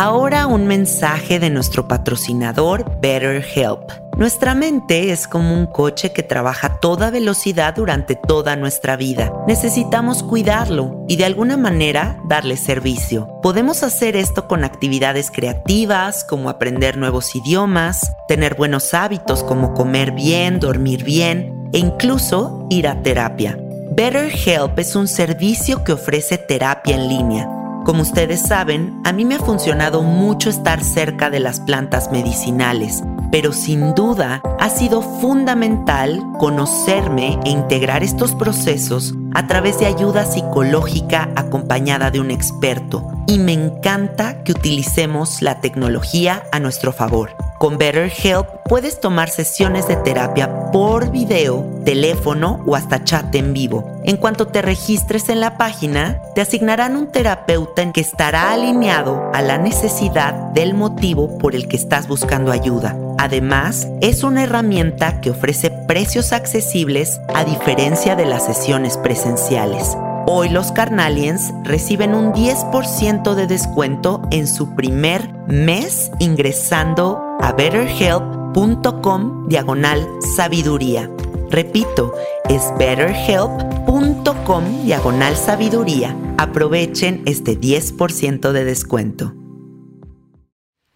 Ahora un mensaje de nuestro patrocinador BetterHelp. Nuestra mente es como un coche que trabaja a toda velocidad durante toda nuestra vida. Necesitamos cuidarlo y de alguna manera darle servicio. Podemos hacer esto con actividades creativas como aprender nuevos idiomas, tener buenos hábitos como comer bien, dormir bien e incluso ir a terapia. BetterHelp es un servicio que ofrece terapia en línea como ustedes saben, a mí me ha funcionado mucho estar cerca de las plantas medicinales, pero sin duda ha sido fundamental conocerme e integrar estos procesos a través de ayuda psicológica acompañada de un experto. Y me encanta que utilicemos la tecnología a nuestro favor. Con BetterHelp puedes tomar sesiones de terapia por video, teléfono o hasta chat en vivo. En cuanto te registres en la página, te asignarán un terapeuta en que estará alineado a la necesidad del motivo por el que estás buscando ayuda. Además, es una herramienta que ofrece precios accesibles a diferencia de las sesiones presenciales. Hoy los Carnalians reciben un 10% de descuento en su primer mes ingresando a betterhelp.com diagonal sabiduría. Repito, es betterhelp.com diagonal sabiduría. Aprovechen este 10% de descuento.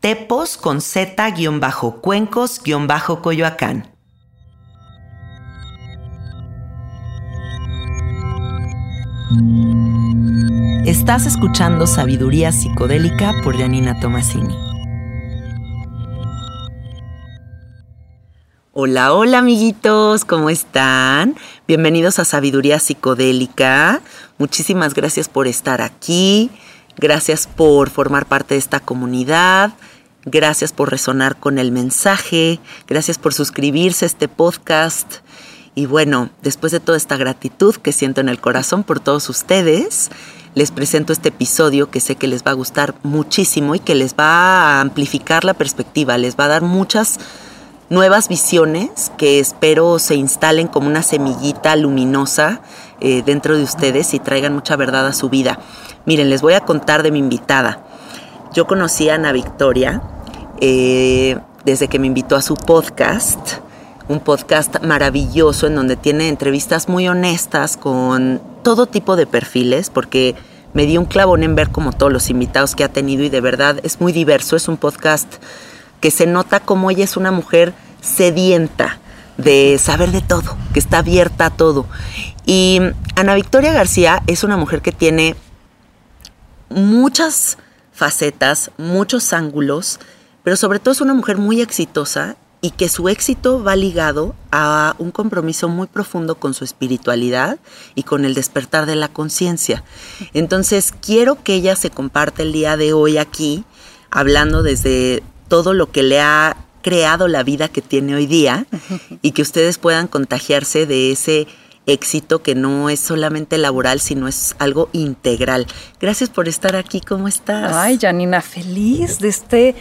Tepos con Z-cuencos-coyoacán. Estás escuchando Sabiduría Psicodélica por Janina Tomasini. Hola, hola amiguitos, ¿cómo están? Bienvenidos a Sabiduría Psicodélica. Muchísimas gracias por estar aquí, gracias por formar parte de esta comunidad, gracias por resonar con el mensaje, gracias por suscribirse a este podcast. Y bueno, después de toda esta gratitud que siento en el corazón por todos ustedes, les presento este episodio que sé que les va a gustar muchísimo y que les va a amplificar la perspectiva, les va a dar muchas nuevas visiones que espero se instalen como una semillita luminosa eh, dentro de ustedes y traigan mucha verdad a su vida. Miren, les voy a contar de mi invitada. Yo conocí a Ana Victoria eh, desde que me invitó a su podcast, un podcast maravilloso en donde tiene entrevistas muy honestas con todo tipo de perfiles, porque me dio un clavón en ver como todos los invitados que ha tenido y de verdad es muy diverso, es un podcast que se nota como ella es una mujer sedienta de saber de todo, que está abierta a todo. Y Ana Victoria García es una mujer que tiene muchas facetas, muchos ángulos, pero sobre todo es una mujer muy exitosa y que su éxito va ligado a un compromiso muy profundo con su espiritualidad y con el despertar de la conciencia. Entonces, quiero que ella se comparte el día de hoy aquí, hablando desde todo lo que le ha creado la vida que tiene hoy día y que ustedes puedan contagiarse de ese éxito que no es solamente laboral, sino es algo integral. Gracias por estar aquí, ¿cómo estás? Ay, Janina, feliz de este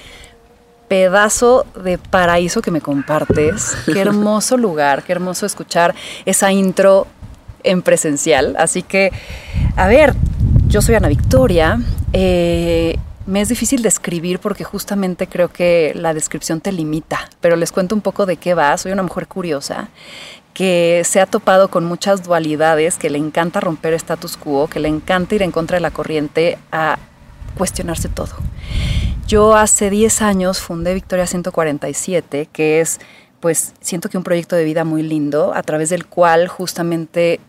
pedazo de paraíso que me compartes. Qué hermoso lugar, qué hermoso escuchar esa intro en presencial. Así que, a ver, yo soy Ana Victoria. Eh, me es difícil describir porque justamente creo que la descripción te limita, pero les cuento un poco de qué va. Soy una mujer curiosa que se ha topado con muchas dualidades, que le encanta romper status quo, que le encanta ir en contra de la corriente a cuestionarse todo. Yo hace 10 años fundé Victoria 147, que es, pues, siento que un proyecto de vida muy lindo, a través del cual justamente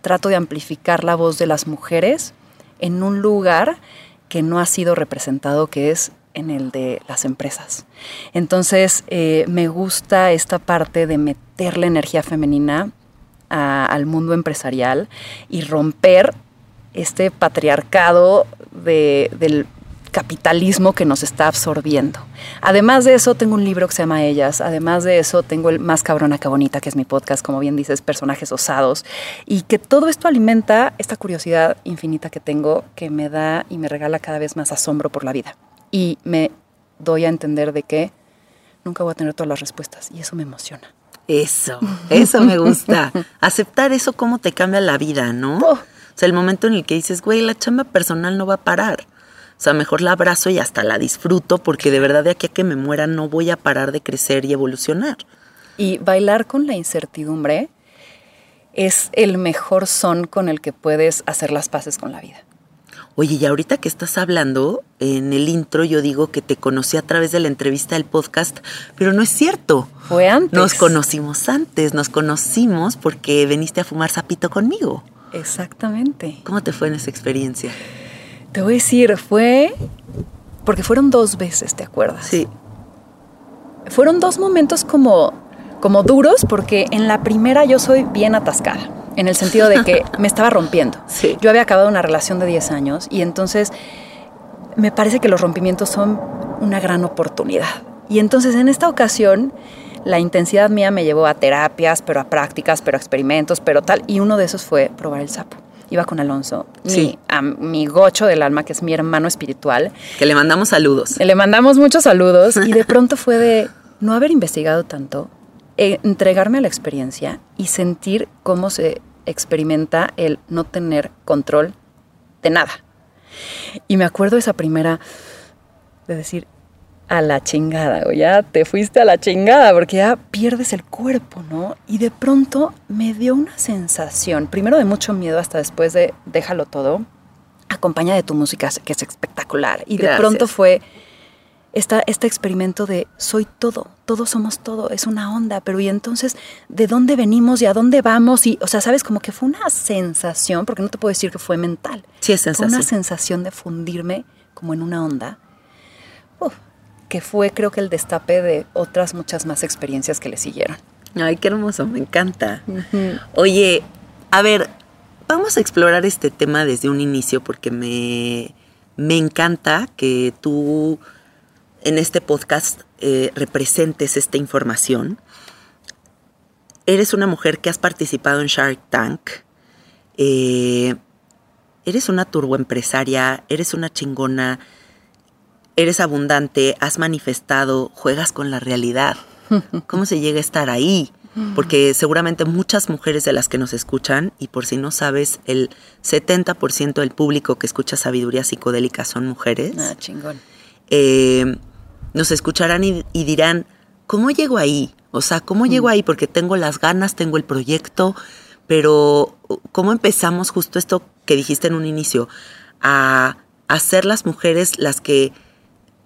trato de amplificar la voz de las mujeres en un lugar que no ha sido representado, que es en el de las empresas. Entonces, eh, me gusta esta parte de meter la energía femenina al mundo empresarial y romper este patriarcado del capitalismo que nos está absorbiendo. Además de eso, tengo un libro que se llama Ellas. Además de eso, tengo el Más cabrona que bonita, que es mi podcast, como bien dices, personajes osados. Y que todo esto alimenta esta curiosidad infinita que tengo, que me da y me regala cada vez más asombro por la vida. Y me doy a entender de que nunca voy a tener todas las respuestas. Y eso me emociona. Eso, eso me gusta. Aceptar eso, cómo te cambia la vida, ¿no? Oh. O sea, el momento en el que dices, güey, la chamba personal no va a parar. O sea, mejor la abrazo y hasta la disfruto porque de verdad de aquí a que me muera no voy a parar de crecer y evolucionar. Y bailar con la incertidumbre es el mejor son con el que puedes hacer las paces con la vida. Oye, y ahorita que estás hablando, en el intro yo digo que te conocí a través de la entrevista del podcast, pero no es cierto. Fue antes. Nos conocimos antes, nos conocimos porque veniste a fumar sapito conmigo. Exactamente. ¿Cómo te fue en esa experiencia? Te voy a decir, fue porque fueron dos veces, ¿te acuerdas? Sí. Fueron dos momentos como, como duros porque en la primera yo soy bien atascada, en el sentido de que me estaba rompiendo. Sí. Yo había acabado una relación de 10 años y entonces me parece que los rompimientos son una gran oportunidad. Y entonces en esta ocasión la intensidad mía me llevó a terapias, pero a prácticas, pero a experimentos, pero tal, y uno de esos fue probar el sapo iba con Alonso, sí. mi, mi gocho del alma, que es mi hermano espiritual. Que le mandamos saludos. Le mandamos muchos saludos y de pronto fue de no haber investigado tanto, entregarme a la experiencia y sentir cómo se experimenta el no tener control de nada. Y me acuerdo esa primera de decir, a la chingada, o ya te fuiste a la chingada, porque ya pierdes el cuerpo, ¿no? Y de pronto me dio una sensación, primero de mucho miedo hasta después de déjalo todo, acompaña de tu música, que es espectacular. Y de pronto fue esta, este experimento de soy todo, todos somos todo, es una onda, pero y entonces, ¿de dónde venimos y a dónde vamos? Y, o sea, sabes, como que fue una sensación, porque no te puedo decir que fue mental. Sí, es sensación. Fue una sensación de fundirme como en una onda que fue creo que el destape de otras muchas más experiencias que le siguieron. Ay, qué hermoso, me encanta. Oye, a ver, vamos a explorar este tema desde un inicio porque me, me encanta que tú en este podcast eh, representes esta información. Eres una mujer que has participado en Shark Tank. Eh, eres una turboempresaria, eres una chingona, eres abundante, has manifestado, juegas con la realidad. ¿Cómo se llega a estar ahí? Porque seguramente muchas mujeres de las que nos escuchan, y por si no sabes, el 70% del público que escucha sabiduría psicodélica son mujeres. Ah, chingón. Eh, nos escucharán y, y dirán, ¿cómo llego ahí? O sea, ¿cómo llego ahí? Porque tengo las ganas, tengo el proyecto, pero ¿cómo empezamos justo esto que dijiste en un inicio? A, ser las mujeres las que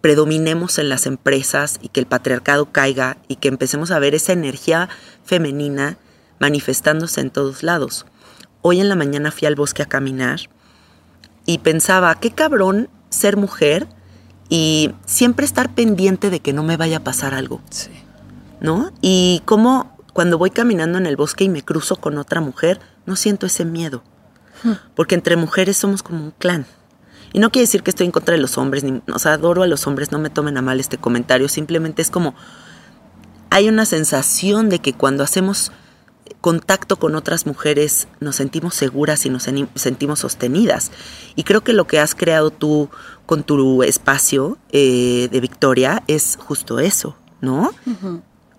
predominemos en las empresas y que el patriarcado caiga y que empecemos a ver esa energía femenina manifestándose en todos lados. Hoy en la mañana fui al bosque a caminar y pensaba, qué cabrón ser mujer y siempre estar pendiente de que no me vaya a pasar algo, Sí. ¿no? Y cómo cuando voy caminando en el bosque y me cruzo con otra mujer, no siento ese miedo. Porque entre mujeres somos como un clan. Y no quiere decir que estoy en contra de los hombres, ni, o sea, adoro a los hombres, no me tomen a mal este comentario, simplemente es como, hay una sensación de que cuando hacemos contacto con otras mujeres nos sentimos seguras y nos sentimos sostenidas. Y creo que lo que has creado tú con tu espacio eh, de Victoria es justo eso, ¿no?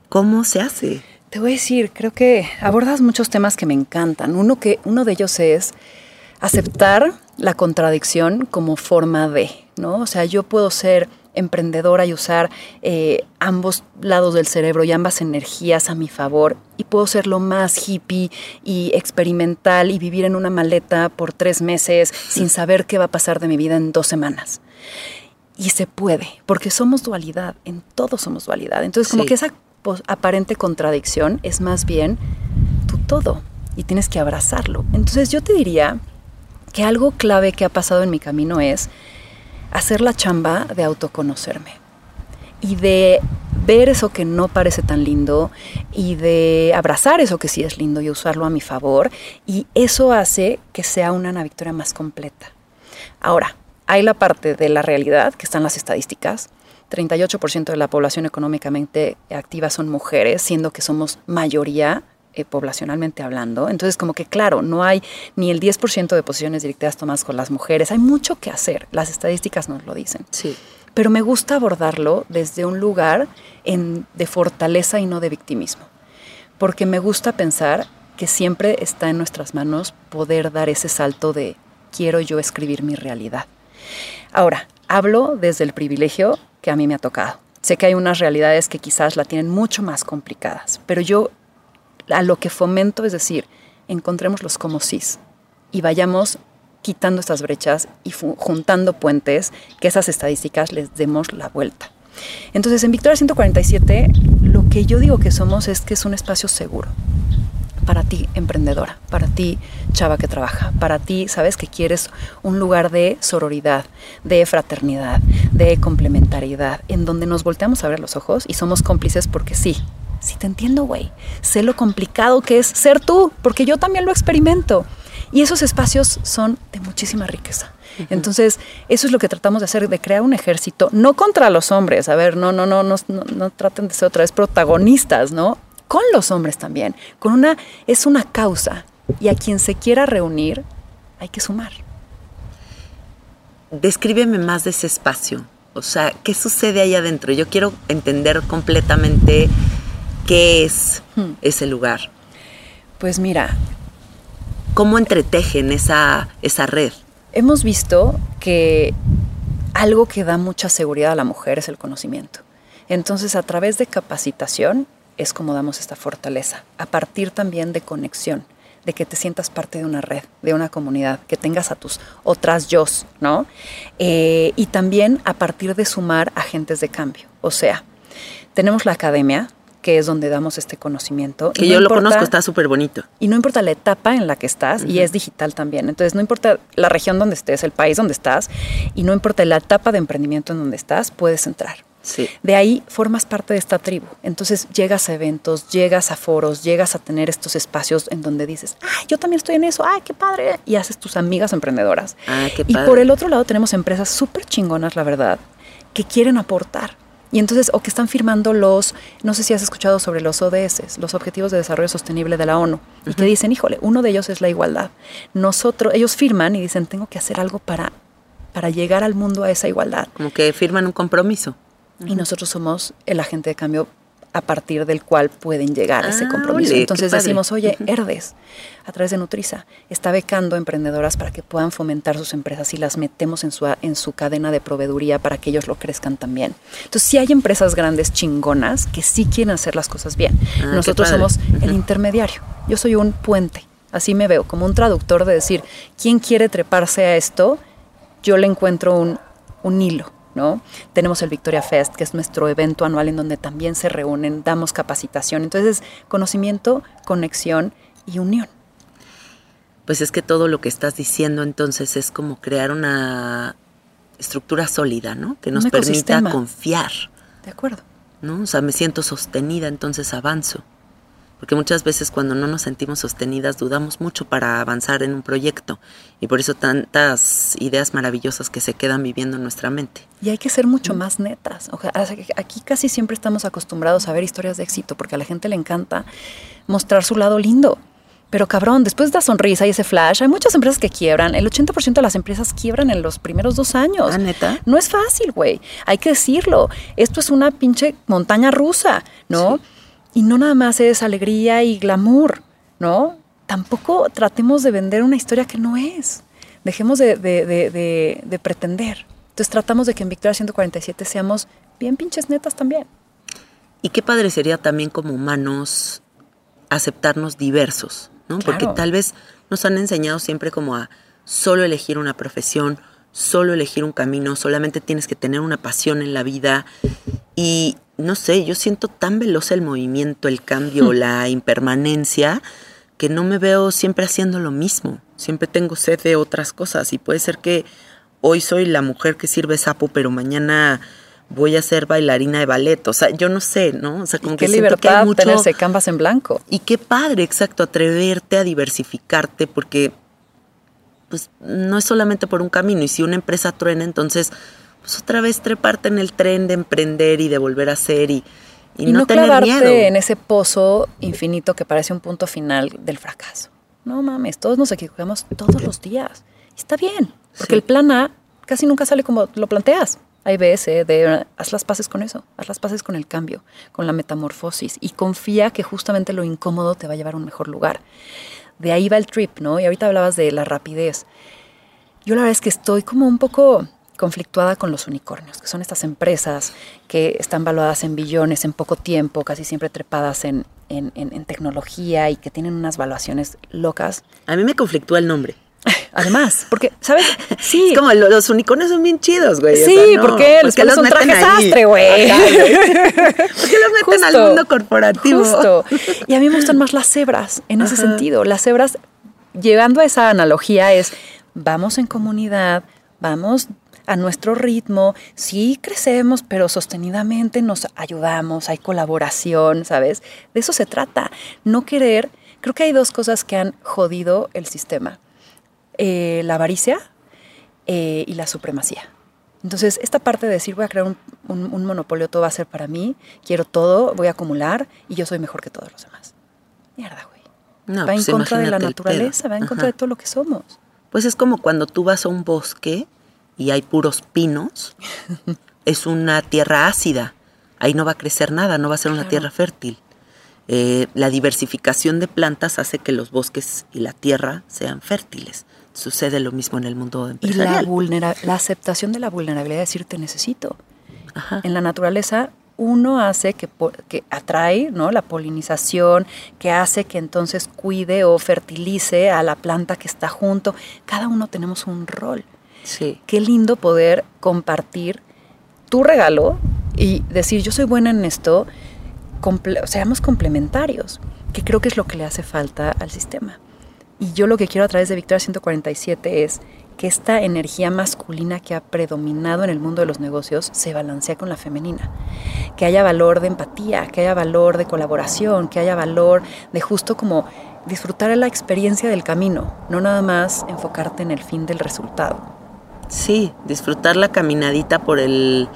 ¿Cómo se hace? Te voy a decir, creo que abordas muchos temas que me encantan. Uno, que, uno de ellos es aceptar la contradicción como forma de, ¿no? O sea, yo puedo ser emprendedora y usar eh, ambos lados del cerebro y ambas energías a mi favor y puedo ser lo más hippie y experimental y vivir en una maleta por tres meses sin saber qué va a pasar de mi vida en dos semanas. Y se puede, porque somos dualidad, en todo somos dualidad. Entonces, como Sí. que esa aparente contradicción es más bien tu todo y tienes que abrazarlo. Entonces, yo te diría que algo clave que ha pasado en mi camino es hacer la chamba de autoconocerme y de ver eso que no parece tan lindo y de abrazar eso que sí es lindo y usarlo a mi favor. Y eso hace que sea una Ana Victoria más completa. Ahora, hay la parte de la realidad, que están las estadísticas. 38% de la población económicamente activa son mujeres, siendo que somos mayoría eh, poblacionalmente hablando. Entonces, como que claro, no hay ni el 10% de posiciones directivas tomadas con las mujeres. Hay mucho que hacer. Las estadísticas nos lo dicen Sí. pero me gusta abordarlo desde un lugar en- de fortaleza y no de victimismo, porque me gusta pensar que siempre está en nuestras manos poder dar ese salto de quiero yo escribir mi realidad. Ahora, hablo desde el privilegio que a mí me ha tocado. Sé que hay unas realidades que quizás la tienen mucho más complicadas, pero yo a lo que fomento es decir, encontremos los como cis y vayamos quitando estas brechas y juntando puentes, que esas estadísticas les demos la vuelta. Entonces, en Victoria 147, lo que yo digo que somos es que es un espacio seguro para ti, emprendedora, para ti, chava que trabaja, para ti, sabes que quieres un lugar de sororidad, de fraternidad, de complementariedad, en donde nos volteamos a ver los ojos y somos cómplices porque sí, sí te entiendo, güey. Sé lo complicado que es ser tú, porque yo también lo experimento. Y esos espacios son de muchísima riqueza. Entonces, eso es lo que tratamos de hacer, de crear un ejército, no contra los hombres, a ver, no, no, no, no, no, no traten de ser otra vez protagonistas, ¿no? Con los hombres también, con una, es una causa, y a quien se quiera reunir, hay que sumar. Descríbeme más de ese espacio. O sea, ¿qué sucede ahí adentro? Yo quiero entender completamente qué es Hmm. ese lugar. Pues mira, ¿Cómo entretejen esa, esa red? hemos visto que algo que da mucha seguridad a la mujer es el conocimiento. Entonces, a través de capacitación es como damos esta fortaleza, a partir también de conexión, de que te sientas parte de una red, de una comunidad, que tengas a tus otras yo, ¿no? Eh, y también a partir de sumar agentes de cambio. O sea, tenemos la academia, que es donde damos este conocimiento. Que y no yo lo conozco, está súper bonito. y no importa la etapa en la que estás, y es digital también. Entonces, no importa la región donde estés, el país donde estás, y no importa la etapa de emprendimiento en donde estás, puedes entrar. Sí. De ahí formas parte de esta tribu. Entonces llegas a eventos, llegas a foros, llegas a tener estos espacios en donde dices, ay, yo también estoy en eso, ay, qué padre. Y haces tus amigas emprendedoras. Ah, qué Y padre. por el otro lado tenemos empresas súper chingonas, la verdad, que quieren aportar. Y entonces, o que están firmando los, no sé si has escuchado sobre los ODS, los Objetivos de Desarrollo Sostenible de la ONU, y que dicen, híjole, uno de ellos es la igualdad. Nosotros, ellos firman y dicen, tengo que hacer algo para, para llegar al mundo a esa igualdad. Como que firman un compromiso. Y nosotros somos el agente de cambio a partir del cual pueden llegar a ese Ah, compromiso. ole, Entonces decimos, oye. Herdes, a través de Nutriza, está becando emprendedoras para que puedan fomentar sus empresas y las metemos en su, en su cadena de proveeduría para que ellos lo crezcan también. Entonces, sí hay empresas grandes chingonas que sí quieren hacer las cosas bien. Ah, Nosotros somos el intermediario. Yo soy un puente. Así me veo, como un traductor de decir, ¿quién quiere treparse a esto? Yo le encuentro un, un hilo. ¿No? Tenemos el Victoria Fest, que es nuestro evento anual en donde también se reúnen, damos capacitación. Entonces, conocimiento, conexión y unión. Pues es que todo lo que estás diciendo entonces es como crear una estructura sólida, ¿no? Que nos permita confiar, ¿De acuerdo? ¿no? O sea, me siento sostenida, entonces avanzo. Porque muchas veces cuando no nos sentimos sostenidas dudamos mucho para avanzar en un proyecto y por eso tantas ideas maravillosas que se quedan viviendo en nuestra mente. Y hay que ser mucho más netas. O sea, aquí casi siempre estamos acostumbrados a ver historias de éxito porque a la gente le encanta mostrar su lado lindo. Pero cabrón, después de la sonrisa y ese flash, hay muchas empresas que quiebran. El 80% de las empresas quiebran en los primeros dos años. Ah, ¿neta? No es fácil, güey. Hay que decirlo. Esto es una pinche montaña rusa, ¿no? Y no nada más es alegría y glamour, ¿no? Tampoco tratemos de vender una historia que no es. Dejemos de, de- de- de- de pretender. Entonces tratamos de que en Victoria 147 seamos bien pinches netas también. Y qué padre sería también como humanos aceptarnos diversos, ¿no? Porque tal vez nos han enseñado siempre como a solo elegir una profesión, solo elegir un camino, solamente tienes que tener una pasión en la vida. Y no sé, yo siento tan veloz el movimiento, el cambio, la impermanencia, que no me veo siempre haciendo lo mismo. Siempre tengo sed de otras cosas y puede ser que hoy soy la mujer que sirve sapo, pero mañana voy a ser bailarina de ballet. O sea, yo no sé, ¿no? O sea, como Qué que siento que hay libertad mucho... tenerse canvas en blanco. Y qué padre, exacto, atreverte a diversificarte, porque pues no es solamente por un camino. Y si una empresa truena, entonces, pues otra vez treparte en el tren de emprender y de volver a hacer y, y, Y, no, no, tener miedo. en ese pozo infinito que parece un punto final del fracaso. No mames, todos nos equivocamos todos los días. Está bien, porque Sí. el plan A casi nunca sale como lo planteas. Hay B, C, D, haz las paces con eso, haz las paces con el cambio, con la metamorfosis y confía que justamente lo incómodo te va a llevar a un mejor lugar. De ahí va el trip, ¿no? Y ahorita hablabas de la rapidez. Yo la verdad es que estoy como un poco conflictuada con los unicornios, que son estas empresas que están valuadas en billones en poco tiempo, casi siempre trepadas en, en- en- en tecnología y que tienen unas valuaciones locas. A mí me conflictúa el nombre. Además, porque, ¿sabes? Sí. Es como lo- los unicornios son bien chidos, güey. o Sí, sea, no, porque les pones un meten traje ahí? sastre, güey. Ajá, güey. ¿Por qué los meten al mundo corporativo? Justo. Y a mí me gustan más las cebras en ese sentido. Las cebras, llegando a esa analogía, es vamos en comunidad, vamos a nuestro ritmo, sí crecemos, pero sostenidamente nos ayudamos, hay colaboración, ¿sabes? De eso se trata. No querer, creo que hay dos cosas que han jodido el sistema. Eh, la avaricia eh, y la supremacía. Entonces, esta parte de decir voy a crear un, un- un monopolio, todo va a ser para mí, quiero todo, voy a acumular y yo soy mejor que todos los demás. Mierda, güey. No, va en pues contra de la naturaleza, va en contra de todo lo que somos. Pues es como cuando tú vas a un bosque y hay puros pinos, es una tierra ácida. Ahí no va a crecer nada, no va a ser una Claro. tierra fértil. Eh, la diversificación de plantas hace que los bosques y la tierra sean fértiles. Sucede lo mismo en el mundo Y la, empresarial. vulnera- la aceptación de la vulnerabilidad, de decir te necesito. Ajá. En la naturaleza uno hace que, que atrae ¿no? la polinización, que hace que entonces cuide o fertilice a la planta que está junto. Cada uno tenemos un rol. Sí. Qué lindo poder compartir tu regalo y decir yo soy buena en esto, seamos complementarios, que creo que es lo que le hace falta al sistema. Y yo lo que quiero a través de Victoria 147 es que esta energía masculina que ha predominado en el mundo de los negocios se balancea con la femenina. Que haya valor de empatía, que haya valor de colaboración, que haya valor de justo como disfrutar la experiencia del camino, no nada más enfocarte en el fin del resultado. Sí, disfrutar la caminadita por el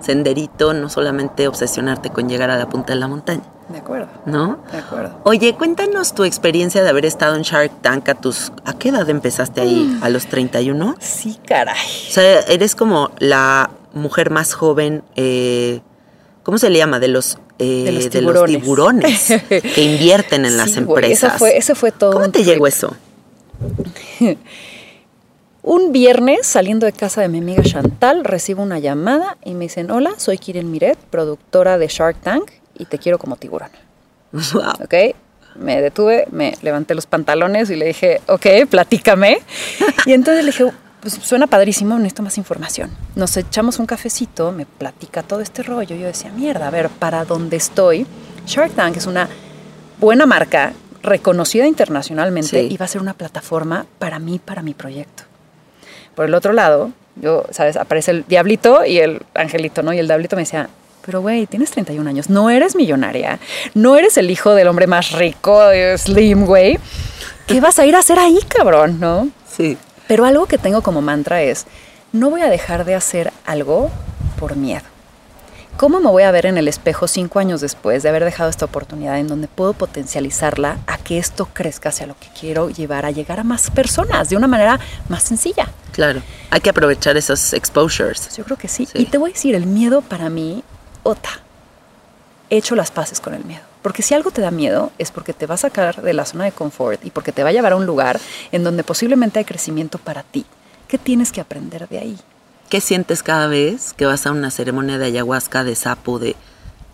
senderito, no solamente obsesionarte con llegar a la punta de la montaña. De acuerdo. ¿No? De acuerdo. Oye, cuéntanos tu experiencia de haber estado en Shark Tank a tus... ¿A qué edad empezaste ahí? ¿A los 31? Sí, caray. O sea, eres como la mujer más joven, eh, ¿cómo se le llama? De los, eh, De los de los tiburones que invierten en las Sí, empresas. Ese fue, ese fue todo. ¿Cómo te trip. llegó eso? Un viernes, saliendo de casa de mi amiga Chantal, recibo una llamada y me dicen, hola, soy Kiren Miret, productora de Shark Tank y te quiero como tiburón. Wow. ¿Ok? Me detuve, me levanté los pantalones y le dije, ok, platícame. Y entonces le dije, pues suena padrísimo, necesito más información. Nos echamos un cafecito, me platica todo este rollo. Yo decía, mierda, a ver, para dónde estoy. Shark Tank es una buena marca, reconocida internacionalmente Sí. y va a ser una plataforma para mí, para mi proyecto. Por el otro lado, yo, ¿sabes? Aparece el diablito y el angelito, ¿no? Y el diablito me decía, pero güey, tienes 31 años, no eres millonaria, no eres el hijo del hombre más rico, de Slim, güey. ¿Qué vas a ir a hacer ahí, cabrón, no? Sí. Pero algo que tengo como mantra es, no voy a dejar de hacer algo por miedo. ¿Cómo me voy a ver en el espejo cinco años después de haber dejado esta oportunidad en donde puedo potencializarla a que esto crezca hacia lo que quiero llevar a llegar a más personas de una manera más sencilla? Claro. Hay que aprovechar esos exposures. Yo creo que sí. Sí. Y te voy a decir, el miedo para mí, ota, he hecho las paces con el miedo. Porque si algo te da miedo es porque te va a sacar de la zona de confort y porque te va a llevar a un lugar en donde posiblemente hay crecimiento para ti. ¿Qué tienes que aprender de ahí? ¿Qué sientes cada vez que vas a una ceremonia de ayahuasca, de sapo, de...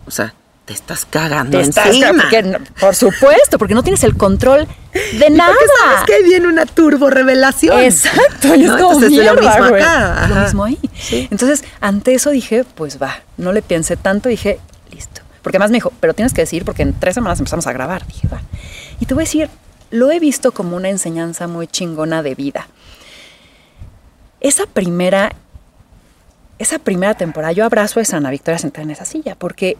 O sea, te estás cagando Te estás- encima. porque por supuesto, porque no tienes el control de nada. Porque sabes que ahí viene una turbo revelación. Exacto, y es ¿No? como Entonces, es lo mierda, mismo güey. acá, Lo mismo ahí. Entonces, ante eso dije, pues va, no le pensé tanto, dije, listo. Porque además me dijo, pero tienes que decir, porque en tres semanas empezamos a grabar. Dije, va. Y te voy a decir, lo he visto como una enseñanza muy chingona de vida. Esa primera, esa primera temporada, yo abrazo a Ana Victoria sentada en esa silla, porque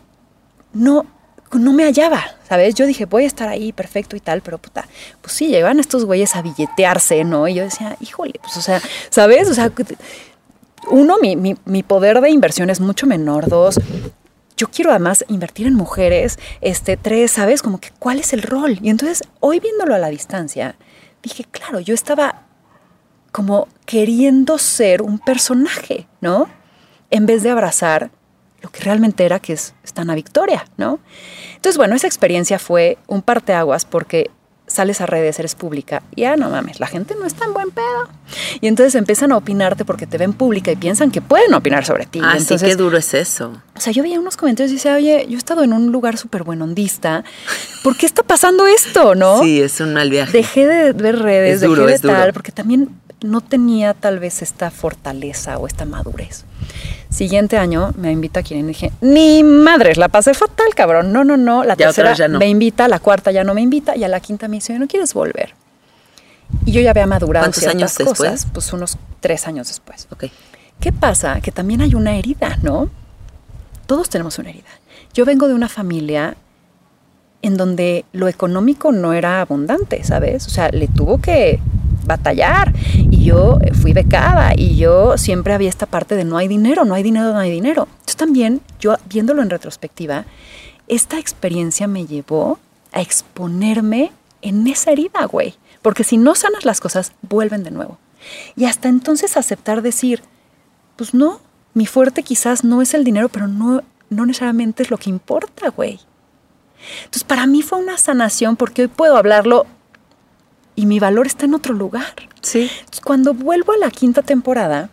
no, no me hallaba, ¿sabes? Yo dije, voy a estar ahí, perfecto y tal, pero puta, pues sí, llevan estos güeyes a billetearse, ¿no? Y yo decía, híjole, pues o sea, ¿sabes? O sea, uno, mi, mi, mi poder de inversión es mucho menor, dos, yo quiero además invertir en mujeres, este, tres, ¿sabes? Como que, ¿cuál es el rol? Y entonces, hoy viéndolo a la distancia, dije, claro, yo estaba como queriendo ser un personaje, ¿no? En vez de abrazar lo que realmente era, que es esta Ana Victoria, ¿no? Entonces, bueno, esa experiencia fue un parteaguas porque sales a redes, eres pública y ya no mames, la gente no es tan buen pedo. Y entonces empiezan a opinarte porque te ven pública y piensan que pueden opinar sobre ti. Ah, sí, entonces, qué duro es eso. o sea, yo veía unos comentarios y decía, oye, yo he estado en un lugar súper buenondista. ¿Por qué está pasando esto, no? Sí, es un mal viaje. Dejé de ver redes, Es duro, dejé de es duro. tal, porque también no tenía tal vez esta fortaleza o esta madurez. Siguiente año me invita a quien y dije, ni madres, la pasé fatal, cabrón. No, no, no. La Ya tercera ya no. me invita, la cuarta ya no me invita y a la quinta me dice, ¿no quieres volver? Y yo ya había madurado ¿Cuántos ciertas años después? cosas, pues unos tres años después. Ok. ¿Qué pasa? Que también hay una herida, ¿no? Todos tenemos una herida. Yo vengo de una familia en donde lo económico no era abundante, ¿sabes? O sea, le tuvo que batallar y yo fui becada y yo siempre había esta parte de no hay dinero, no hay dinero, no hay dinero. Entonces también yo viéndolo en retrospectiva, esta experiencia me llevó a exponerme en esa herida, güey. Porque si no sanas las cosas, vuelven de nuevo. Y hasta entonces aceptar decir, pues no, mi fuerte quizás no es el dinero, pero no, no necesariamente es lo que importa, güey. Entonces para mí fue una sanación porque hoy puedo hablarlo y mi valor está en otro lugar. Sí. Entonces, cuando vuelvo a la quinta temporada,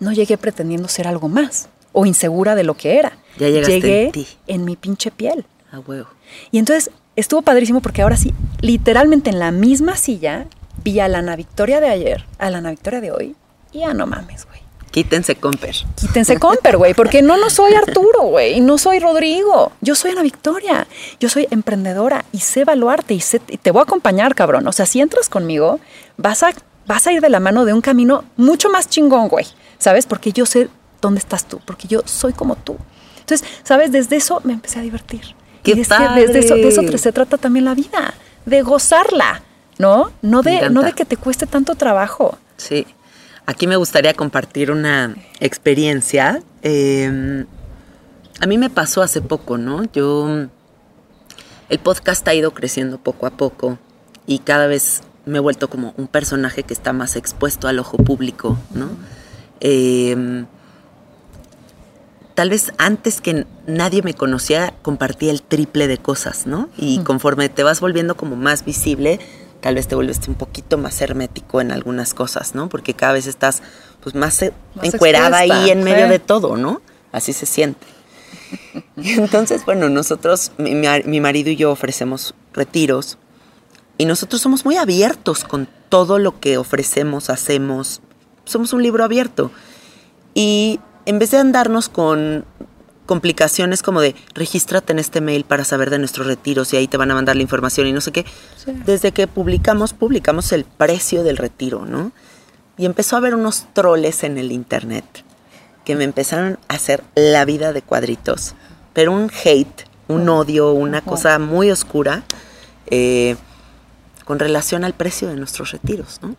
no llegué pretendiendo ser algo más o insegura de lo que era. Ya llegaste llegué en ti. en mi pinche piel. A huevo. Y entonces estuvo padrísimo porque ahora sí, literalmente en la misma silla, vi a la Ana Victoria de ayer, a la Ana Victoria de hoy, y ya no mames, güey. Quítense comper. Quítense comper, güey, porque no, no soy Arturo, güey, y no soy Rodrigo. Yo soy Ana Victoria, yo soy emprendedora y sé evaluarte y, sé- y te voy a acompañar, cabrón. O sea, si entras conmigo, vas a vas a ir de la mano de un camino mucho más chingón, güey. ¿Sabes? Porque yo sé dónde estás tú, porque yo soy como tú. Entonces, ¿sabes? Desde eso me empecé a divertir. ¡Qué y es que desde eso, de eso se trata también la vida, de gozarla, ¿no? No de, no de que te cueste tanto trabajo. Sí. Aquí me gustaría compartir una experiencia. Eh, a mí me pasó hace poco, ¿no? Yo. El podcast ha ido creciendo poco a poco y cada vez me he vuelto como un personaje que está más expuesto al ojo público, ¿no? Eh, tal vez antes que nadie me conocía, compartía el triple de cosas, ¿no? Y conforme te vas volviendo como más visible, tal vez te vuelves un poquito más hermético en algunas cosas, ¿no? Porque cada vez estás pues más, Más encuerada expuesta, ahí en medio de todo, ¿no? Así se siente. Entonces, bueno, nosotros, mi marido y yo ofrecemos retiros y nosotros somos muy abiertos con todo lo que ofrecemos, hacemos. Somos un libro abierto. Y en vez de andarnos con complicaciones como de regístrate en este mail para saber de nuestros retiros y ahí te van a mandar la información y no sé qué, desde que publicamos, publicamos el precio del retiro, ¿no? Y empezó a haber unos troles en el internet que me empezaron a hacer la vida de cuadritos, pero un hate, un odio, una cosa muy oscura eh, con relación al precio de nuestros retiros, ¿no?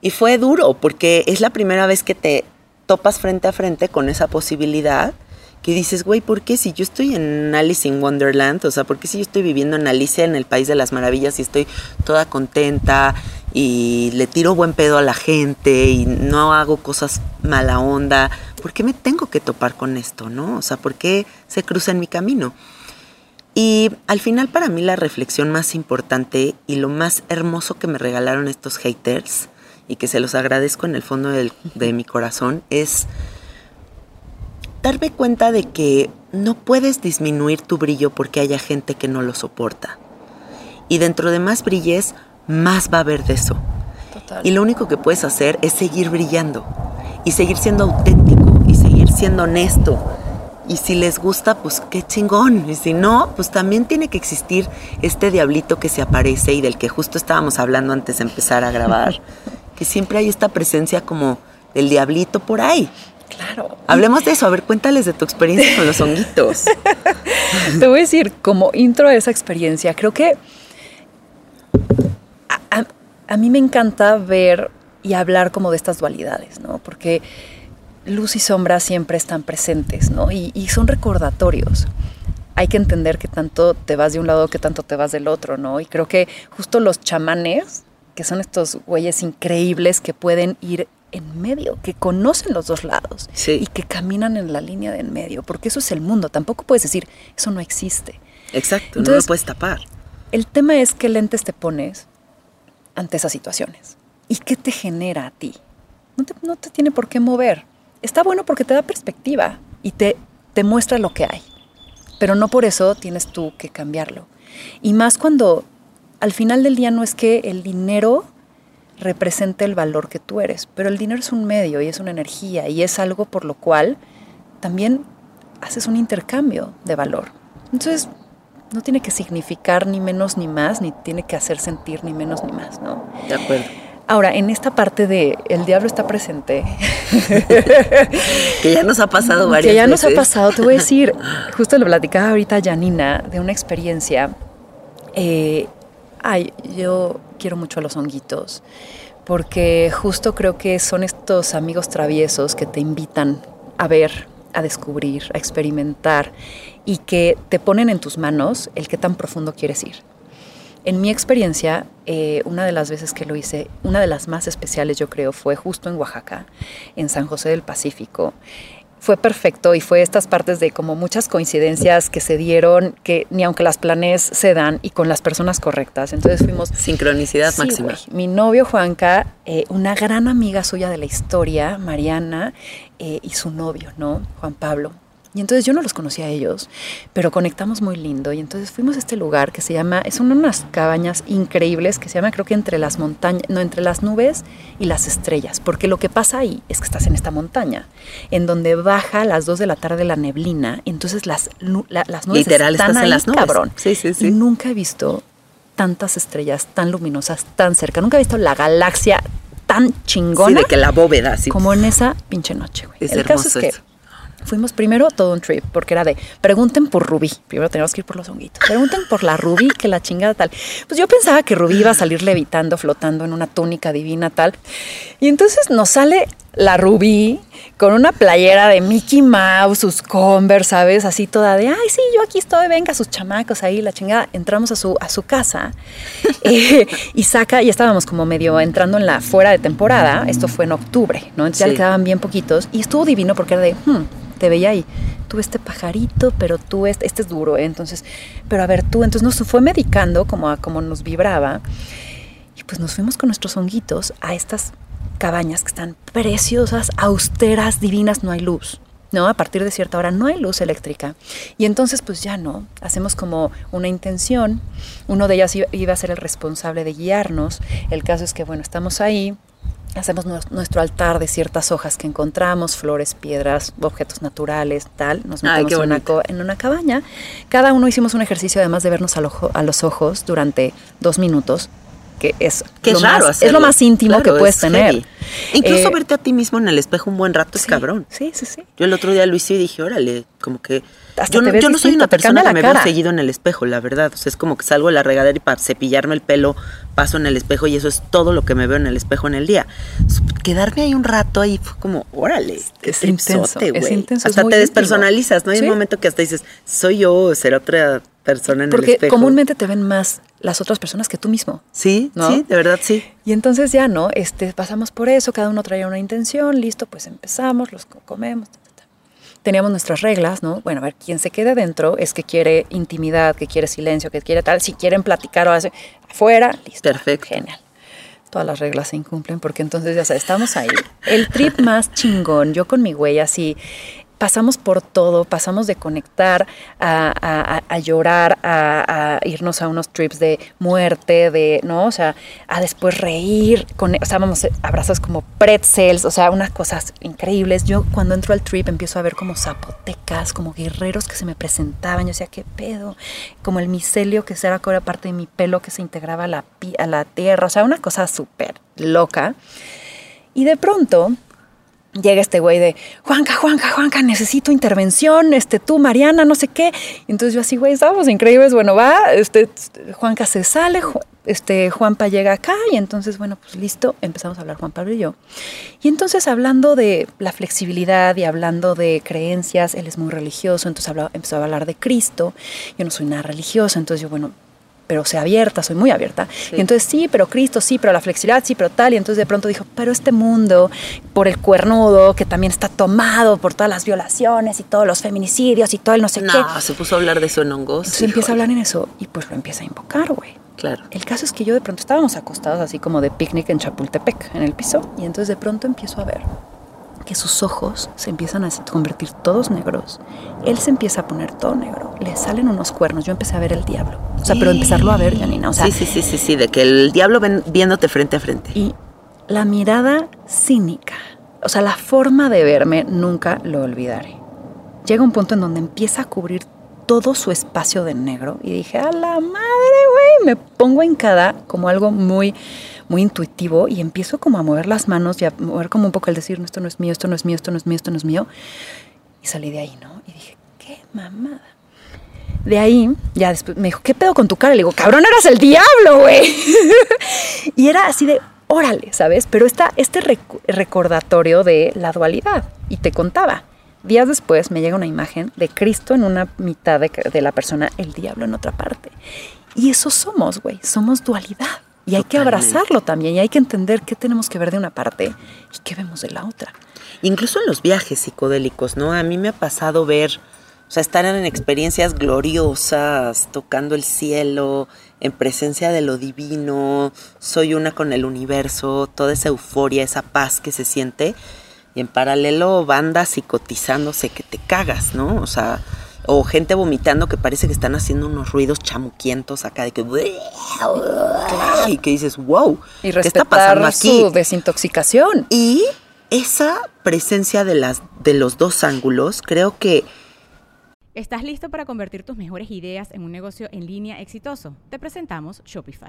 Y fue duro porque es la primera vez que te topas frente a frente con esa posibilidad que dices, güey, ¿por qué si yo estoy en Alice in Wonderland? O sea, ¿por qué si yo estoy viviendo en Alicia en el País de las Maravillas y estoy toda contenta y le tiro buen pedo a la gente y no hago cosas mala onda? ¿Por qué me tengo que topar con esto, no? O sea, ¿por qué se cruza en mi camino? Y al final para mí la reflexión más importante y lo más hermoso que me regalaron estos haters y que se los agradezco en el fondo del- de mi corazón es darme cuenta de que no puedes disminuir tu brillo porque haya gente que no lo soporta. Y dentro de más brilles, más va a haber de eso. Total. Y lo único que puedes hacer es seguir brillando y seguir siendo auténtico y seguir siendo honesto. Y si les gusta, pues qué chingón. Y si no, pues también tiene que existir este diablito que se aparece y del que justo estábamos hablando antes de empezar a grabar. que siempre hay esta presencia como del diablito por ahí. Claro. Hablemos de eso. A ver, cuéntales de tu experiencia con los honguitos. Te voy a decir, como intro a esa experiencia, creo que a, a- a mí me encanta ver y hablar como de estas dualidades, ¿no? Porque luz y sombra siempre están presentes, ¿no? Y, y son recordatorios. Hay que entender que tanto te vas de un lado que tanto te vas del otro, ¿no? Y creo que justo los chamanes, que son estos güeyes increíbles que pueden ir en medio, que conocen los dos lados Sí. y que caminan en la línea de en medio, porque eso es el mundo. Tampoco puedes decir, eso no existe. Exacto, no Entonces- lo puedes tapar. El tema es qué lentes te pones ante esas situaciones y qué te genera a ti. No te, no te tiene por qué mover. Está bueno porque te da perspectiva y te, te muestra lo que hay, pero no por eso tienes tú que cambiarlo. Y más cuando al final del día no es que el dinero represente el valor que tú eres, pero el dinero es un medio y es una energía y es algo por lo cual también haces un intercambio de valor. Entonces, no tiene que significar ni menos ni más, ni tiene que hacer sentir ni menos ni más, ¿no? De acuerdo. Ahora, en esta parte de el diablo está presente, Que ya nos ha pasado varias que ya nos ha veces. pasado, te voy a decir, justo lo platicaba ahorita Janina de una experiencia. eh, ay, yo quiero mucho a los honguitos, porque justo creo que son estos amigos traviesos que te invitan a ver, a descubrir, a experimentar y que te ponen en tus manos el qué tan profundo quieres ir. En mi experiencia, eh, una de las veces que lo hice, una de las más especiales yo creo, fue justo en Oaxaca, en San José del Pacífico. Fue perfecto y fue estas partes de como muchas coincidencias que se dieron, que ni aunque las planes se dan y con las personas correctas. Entonces fuimos Sincronicidad Sí, máxima. Mi novio Juanca, eh, una gran amiga suya de la historia, Mariana, eh, y su novio, ¿no? Juan Pablo. Y entonces yo no los conocía a ellos, pero conectamos muy lindo. Y entonces fuimos a este lugar que se llama, son unas cabañas increíbles que se llama, creo que entre las montañas, no, entre las nubes y las estrellas. Porque lo que pasa ahí es que estás en esta montaña, en donde baja a las 2 de la tarde la neblina. entonces las, la- las nubes Literal, están estás en ahí, las nubes. cabrón. Sí, sí, sí. Y nunca he visto tantas estrellas tan luminosas, tan cerca. Nunca he visto la galaxia tan Sí, chingona de que la bóveda, así. como en esa pinche noche, güey. Es El caso es hermoso que. Fuimos primero todo un trip, porque era de pregunten por Rubí. Primero teníamos que ir por los honguitos. Pregunten por la Rubí, que la chingada tal. Pues yo pensaba que Rubí iba a salir levitando, flotando en una túnica divina tal. Y entonces nos sale la Rubí con una playera de Mickey Mouse, sus Converse, ¿sabes? Así toda de, ay, sí, yo aquí estoy, venga, sus chamacos ahí, la chingada. Entramos a su, a su casa eh, y saca, y estábamos como medio entrando en la fuera de temporada. Esto fue en octubre, ¿no? Entonces ya le quedaban bien poquitos. Y estuvo divino porque era de, hmm, te veía ahí. Tú este pajarito, pero tú este, este es duro, ¿eh? Entonces, pero a ver tú, entonces nos fue medicando como a como nos vibraba. Y pues nos fuimos con nuestros honguitos a estas cabañas que están preciosas, austeras, divinas, no hay luz. ¿no? A partir de cierta hora no hay luz eléctrica. Y entonces pues ya no, hacemos como una intención. Uno de ellas iba- a ser el responsable de guiarnos. El caso es que, bueno, estamos ahí, hacemos nues- nuestro altar de ciertas hojas que encontramos, flores, piedras, objetos naturales, tal. Nos Ay, metemos qué en, una en una cabaña. Cada uno hicimos un ejercicio además de vernos a los ojos durante dos minutos, que es, Que lo, es raro más, es lo más íntimo Claro, que puedes es tener. heavy. Incluso Eh, verte a ti mismo en el espejo un buen rato es cabrón. Sí, sí, sí. Yo el otro día lo hice y dije, órale, como que... Hasta Yo no, yo no soy una persona que me cara. veo seguido en el espejo, la verdad. O sea, es como que salgo de la regadera y para cepillarme el pelo paso en el espejo y eso es todo lo que me veo en el espejo en el día. Quedarme ahí un rato ahí fue como, órale, qué es intenso, es intenso, Hasta te íntimo. despersonalizas, ¿no? Hay Sí. un momento que hasta dices, soy yo o será otra persona en el Porque espejo. comúnmente te ven más las otras personas que tú mismo. Sí, ¿no? sí, de verdad sí. Y entonces ya, ¿no? Este, pasamos por eso, cada uno traía una intención, listo, pues empezamos, los co- comemos. Teníamos nuestras reglas, ¿no? Bueno, a ver, quien se quede dentro es que quiere intimidad, que quiere silencio, que quiere tal. Si quieren platicar o hacer afuera, listo. Perfecto. Genial. Todas las reglas se incumplen porque entonces ya sabes, estamos ahí. El trip más chingón, yo con mi güey así, pasamos por todo, pasamos de conectar a, a- llorar, a, irnos a unos trips de muerte, de, ¿no? O sea, a después reír, con, o sea, vamos abrazados como pretzels, o sea, unas cosas increíbles. Yo cuando entro al trip empiezo a ver como zapotecas, como guerreros que se me presentaban, yo decía, ¿qué pedo? Como el micelio que era parte de mi pelo que se integraba a la, a la tierra, o sea, una cosa súper loca. Y de pronto llega este güey de Juanca, Juanca, Juanca, necesito intervención, este tú, Mariana, no sé qué. Entonces yo así, güey, estábamos increíbles, bueno, va, este Juanca se sale, este Juanpa llega acá y entonces, bueno, pues listo, empezamos a hablar Juan Pablo y yo. Y entonces hablando de la flexibilidad y hablando de creencias, él es muy religioso, entonces empezó a hablar de Cristo, yo no soy nada religiosa, entonces yo, bueno, pero sea abierta, soy muy abierta. Y entonces sí, pero Cristo, sí, pero la flexibilidad, sí, pero tal. Y entonces de pronto dijo, pero este mundo, por el cuernudo, que también está tomado por todas las violaciones y todos los feminicidios y todo el no sé qué. No, se puso a hablar de eso en hongos. Entonces empieza a hablar en eso y pues lo empieza a invocar, güey. Claro. El caso es que yo de pronto estábamos acostados así como de picnic en Chapultepec, en el piso, y entonces de pronto empiezo a ver que sus ojos se empiezan a convertir todos negros. Él se empieza a poner todo negro. Le salen unos cuernos. Yo empecé a ver el diablo. O sea, pero empezarlo a ver, Janina. O sea, sí, sí, sí, sí, sí, de que el diablo ven- viéndote frente a frente. y la mirada cínica, o sea, la forma de verme, nunca lo olvidaré. Llega un punto en donde empieza a cubrir todo su espacio de negro y dije, a la madre, güey, me pongo en cada como algo muy, muy intuitivo y empiezo como a mover las manos y a mover como un poco el decir, no, esto no es mío, esto no es mío, esto no es mío, esto no es mío. Y salí de ahí, ¿no? Y dije, qué mamada. De ahí, ya después me dijo, ¿qué pedo con tu cara? Le digo, cabrón, eras el diablo, güey. y era así de, órale, ¿sabes? Pero está este recordatorio de la dualidad. Y te contaba, días después me llega una imagen de Cristo en una mitad de, de la persona, el diablo en otra parte. Y eso somos, güey, somos dualidad. Y hay que abrazarlo también, y hay que entender qué tenemos que ver de una parte y qué vemos de la otra. Incluso en los viajes psicodélicos, ¿no? A mí me ha pasado ver, o sea, estar en experiencias gloriosas, tocando el cielo, en presencia de lo divino, soy una con el universo, toda esa euforia, esa paz que se siente. Y en paralelo bandas psicotizándose que te cagas, ¿no? O sea, o gente vomitando que parece que están haciendo unos ruidos chamuquientos acá de que... Y que dices, wow, Y ¿qué está pasando aquí? su desintoxicación. Y esa presencia de, las, de los dos ángulos, creo que ¿Estás listo para convertir tus mejores ideas en un negocio en línea exitoso? Te presentamos Shopify.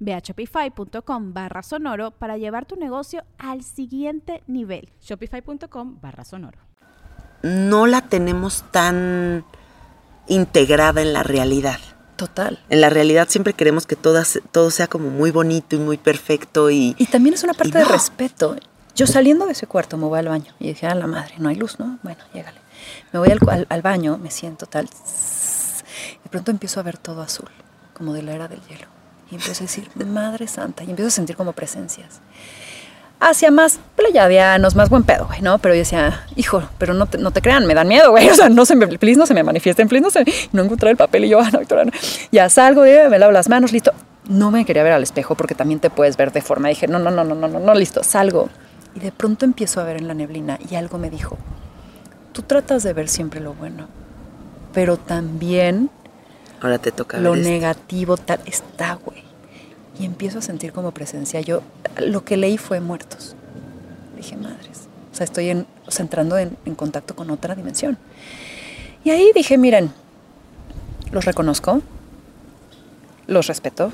Ve a shopify.com barra sonoro para llevar tu negocio al siguiente nivel. Shopify.com barra sonoro. No la tenemos tan integrada en la realidad. Total. En la realidad siempre queremos que todo, todo sea como muy bonito y muy perfecto y... Y también es una parte de respeto. Yo saliendo de ese cuarto me voy al baño y dije, a la madre, no hay luz, ¿no? Bueno, llégale. Me voy al, al baño, me siento tal... De pronto empiezo a ver todo azul, como de la era del hielo. Y empiezo a decir, Madre Santa, y empiezo a sentir como presencias. Hacia más pleyadianos, más buen pedo, güey, ¿no? Pero yo decía, hijo, pero no te, no te crean, me dan miedo, güey. O sea, no se me, please, no se me manifiesten, please, no se No encontré el papel y yo, ah, no, Victoria, no. Ya salgo, me lavo las manos, listo. No me quería ver al espejo porque también te puedes ver de forma. Dije, no, no, no, no, no, no, no, listo, salgo. Y de pronto empiezo a ver en la neblina y algo me dijo, tú tratas de ver siempre lo bueno, pero también Ahora te toca lo negativo tal está, güey. Y empiezo a sentir como presencia. Yo lo que leí fue muertos. Dije, madres. O sea, estoy en, entrando en, en contacto con otra dimensión. Y ahí dije, miren, los reconozco, los respeto,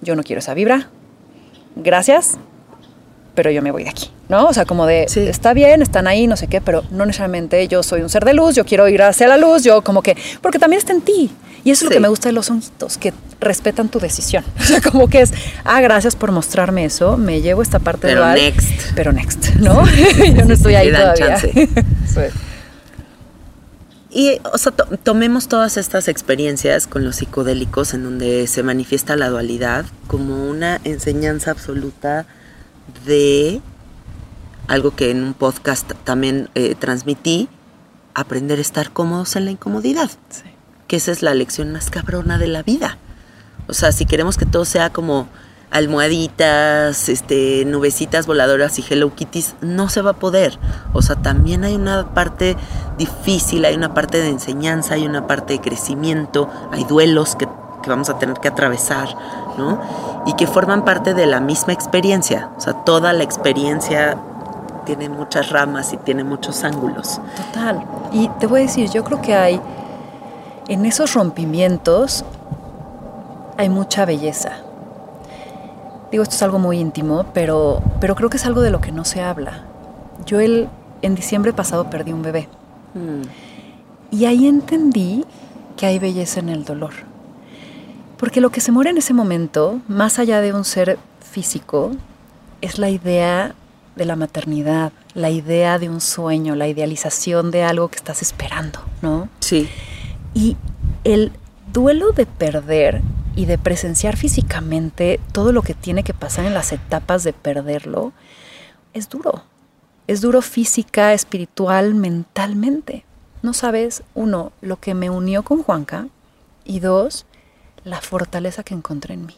yo no quiero esa vibra, gracias, pero yo me voy de aquí, ¿no? O sea, como de, está bien, están ahí, no sé qué, pero no necesariamente yo soy un ser de luz, yo quiero ir hacia la luz, yo como que, porque también está en ti. Y eso es lo que me gusta de los honguitos, que respetan tu decisión. O sea, como que es, ah, gracias por mostrarme eso, me llevo esta parte pero dual. next. Pero next, ¿no? yo no estoy ahí todavía. Y, o sea, to tomemos todas estas experiencias con los psicodélicos en donde se manifiesta la dualidad como una enseñanza absoluta de algo que en un podcast también eh, transmití, aprender a estar cómodos en la incomodidad. Sí. Que esa es la lección más cabrona de la vida. O sea, si queremos que todo sea como almohaditas, este, nubecitas voladoras y Hello Kitties, no se va a poder. O sea, también hay una parte difícil, hay una parte de enseñanza, hay una parte de crecimiento, hay duelos que, que vamos a tener que atravesar, ¿no? Y que forman parte de la misma experiencia. O sea, toda la experiencia tiene muchas ramas y tiene muchos ángulos. Total. Y te voy a decir, yo creo que hay, en esos rompimientos, hay mucha belleza. Digo, esto es algo muy íntimo, pero, pero creo que es algo de lo que no se habla. Yo el, en diciembre pasado perdí un bebé. Mm. Y ahí entendí que hay belleza en el dolor. Porque lo que se muere en ese momento, más allá de un ser físico, es la idea de la maternidad, la idea de un sueño, la idealización de algo que estás esperando, ¿no? Sí. Y el duelo de perder y de presenciar físicamente todo lo que tiene que pasar en las etapas de perderlo, es duro. Es duro física, espiritual, mentalmente. No sabes, uno, lo que me unió con Juanca y dos, la fortaleza que encontré en mí.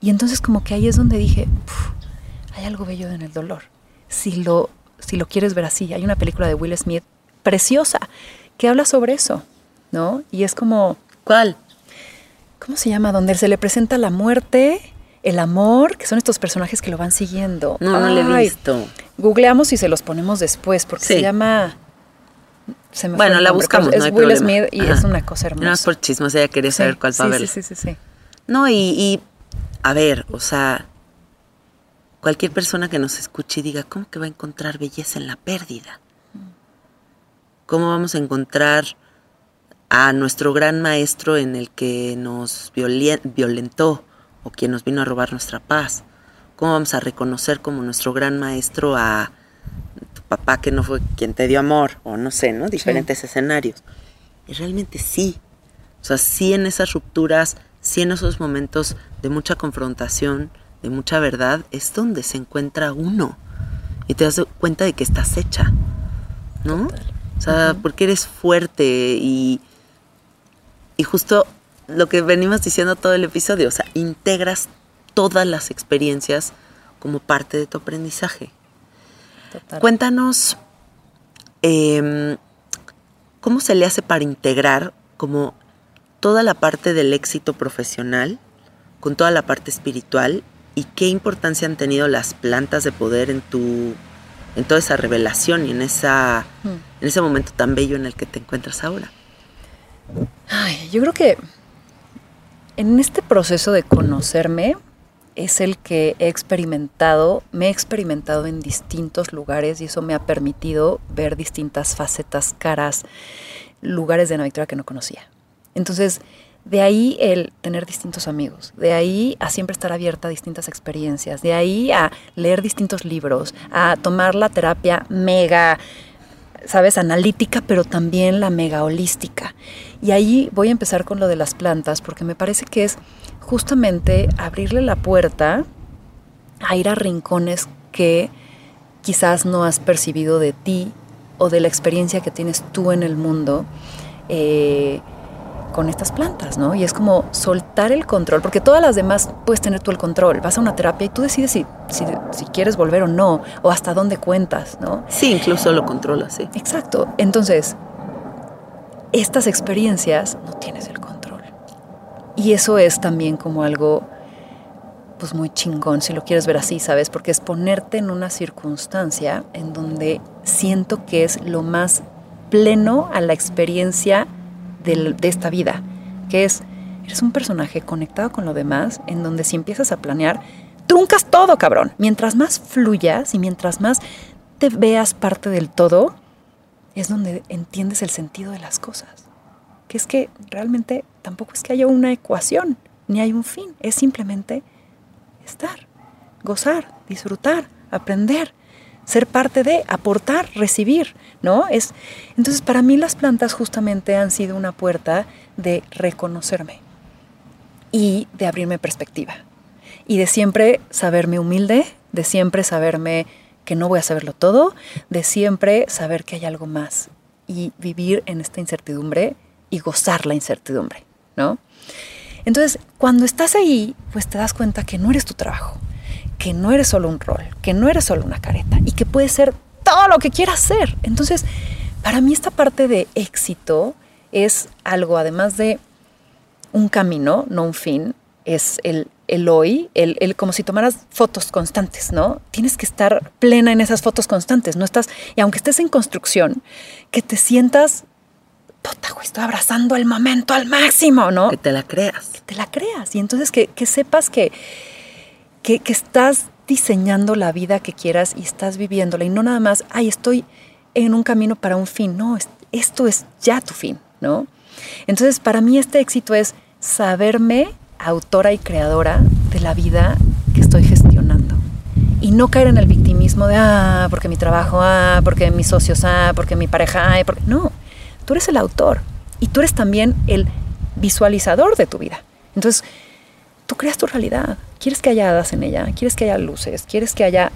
Y entonces como que ahí es donde dije, hay algo bello en el dolor. Si lo, si lo quieres ver así, hay una película de Will Smith preciosa que habla sobre eso, ¿no? Y es como... ¿Cuál? ¿Cómo se llama? Donde se le presenta la muerte, el amor, que son estos personajes que lo van siguiendo. No, no lo he visto. Googleamos y se los ponemos después, porque se llama... Se me bueno, la buscamos, Es Will Smith y es una cosa hermosa. No es por chismos, ella quería saber cuál sí, va a ver. Sí, sí, sí, sí. No, y, y, a ver, o sea, cualquier persona que nos escuche y diga, ¿cómo que va a encontrar belleza en la pérdida? ¿Cómo vamos a encontrar a nuestro gran maestro en el que nos violentó o quien nos vino a robar nuestra paz? ¿Cómo vamos a reconocer como nuestro gran maestro a papá que no fue quien te dio amor, o no sé, ¿no? Diferentes escenarios. Y realmente sí. O sea, sí en esas rupturas, sí en esos momentos de mucha confrontación, de mucha verdad, es donde se encuentra uno. Y te das cuenta de que estás hecha, ¿no? O sea, porque eres fuerte y, y justo lo que venimos diciendo todo el episodio, o sea, integras todas las experiencias como parte de tu aprendizaje. Cuéntanos em, cómo se le hace para integrar como toda la parte del éxito profesional con toda la parte espiritual y qué importancia han tenido las plantas de poder en tu en toda esa revelación y en esa hmm. en ese momento tan bello en el que te encuentras ahora. Ay, yo creo que en este proceso de conocerme es el que he experimentado, me he experimentado en distintos lugares y eso me ha permitido ver distintas facetas, caras, lugares de Victoria que no conocía. Entonces, de ahí el tener distintos amigos, de ahí a siempre estar abierta a distintas experiencias, de ahí a leer distintos libros, a tomar la terapia mega, sabes, analítica, pero también la mega holística. Y ahí voy a empezar con lo de las plantas, porque me parece que es justamente abrirle la puerta a ir a rincones que quizás no has percibido de ti o de la experiencia que tienes tú en el mundo eh, con estas plantas, ¿no? Y es como soltar el control, porque todas las demás puedes tener tú el control. Vas a una terapia y tú decides si, si, si quieres volver o no, o hasta dónde cuentas, ¿no? Sí, incluso lo controlas, sí. Exacto. Entonces, estas experiencias no tienes el control y eso es también como algo pues muy chingón, si lo quieres ver así, ¿sabes? Porque es ponerte en una circunstancia en donde siento que es lo más pleno a la experiencia de, de esta vida, que es, eres un personaje conectado con lo demás, en donde si empiezas a planear, truncas todo, cabrón. Mientras más fluyas y mientras más te veas parte del todo, es donde entiendes el sentido de las cosas que es que realmente tampoco es que haya una ecuación, ni hay un fin, es simplemente estar, gozar, disfrutar, aprender, ser parte de, aportar, recibir, ¿no? Es entonces para mí las plantas justamente han sido una puerta de reconocerme y de abrirme perspectiva y de siempre saberme humilde, de siempre saberme que no voy a saberlo todo, de siempre saber que hay algo más y vivir en esta incertidumbre y gozar la incertidumbre, ¿no? Entonces, cuando estás ahí, pues te das cuenta que no eres tu trabajo, que no eres solo un rol, que no eres solo una careta y que puedes ser todo lo que quieras ser. Entonces, para mí esta parte de éxito es algo, además de un camino, no un fin, es el, el hoy, el, el, como si tomaras fotos constantes, ¿no? Tienes que estar plena en esas fotos constantes, no estás, y aunque estés en construcción, que te sientas puta, güey, estoy abrazando el momento al máximo, ¿no? Que te la creas. Que te la creas. Y entonces que, sepas que, que, estás diseñando la vida que quieras y estás viviéndola. Y no nada más, ay, estoy en un camino para un fin. No, esto es ya tu fin, ¿no? Entonces, para mí este éxito es saberme autora y creadora de la vida que estoy gestionando. Y no caer en el victimismo de, ah, porque mi trabajo, ah, porque mis socios, ah, porque mi pareja, ah, porque... No, tú eres el autor y tú eres también el visualizador de tu vida. Entonces, tú creas tu realidad. Quieres que haya hadas en ella, quieres que haya luces, quieres que haya...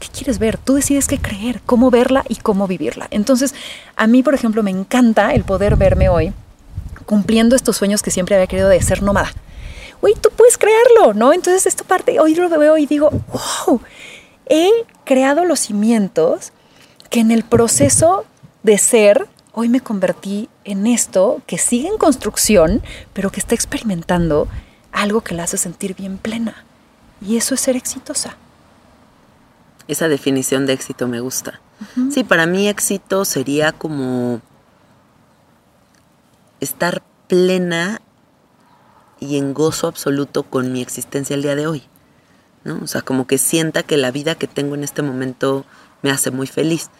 ¿Qué quieres ver? Tú decides qué creer, cómo verla y cómo vivirla. Entonces, a mí, por ejemplo, me encanta el poder verme hoy cumpliendo estos sueños que siempre había querido de ser nómada. Uy, tú puedes crearlo, ¿no? Entonces, esta parte, hoy lo veo y digo, wow, he creado los cimientos que en el proceso de ser hoy me convertí en esto que sigue en construcción, pero que está experimentando algo que la hace sentir bien plena. Y eso es ser exitosa. Esa definición de éxito me gusta. Sí, para mí éxito sería como estar plena y en gozo absoluto con mi existencia el día de hoy. ¿no? O sea, como que sienta que la vida que tengo en este momento me hace muy feliz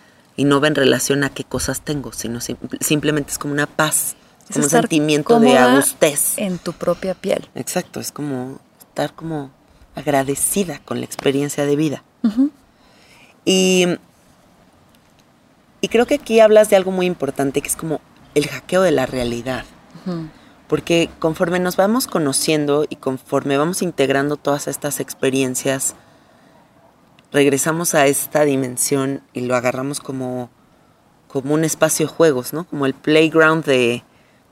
y no va en relación a qué cosas tengo, sino simplemente es como una paz, como un sentimiento de agustez. En tu propia piel. Exacto, es como estar como agradecida con la experiencia de vida. Y Y creo que aquí hablas de algo muy importante, que es como el hackeo de la realidad. Porque conforme nos vamos conociendo y conforme vamos integrando todas estas experiencias, regresamos a esta dimensión y lo agarramos como, como un espacio de juegos, ¿no? Como el playground de,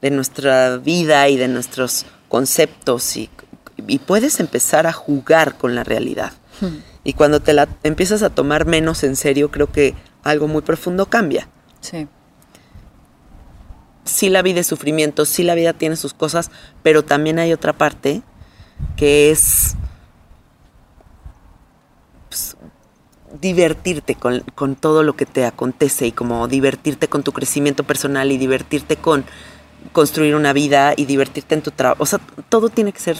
de nuestra vida y de nuestros conceptos y, y, puedes empezar a jugar con la realidad. Y cuando te la empiezas a tomar menos en serio, creo que algo muy profundo cambia. Sí. Sí la vida es sufrimiento, sí la vida tiene sus cosas, pero también hay otra parte que es pues, divertirte con, con, todo lo que te acontece y como divertirte con tu crecimiento personal y divertirte con construir una vida y divertirte en tu trabajo. O sea, todo tiene que ser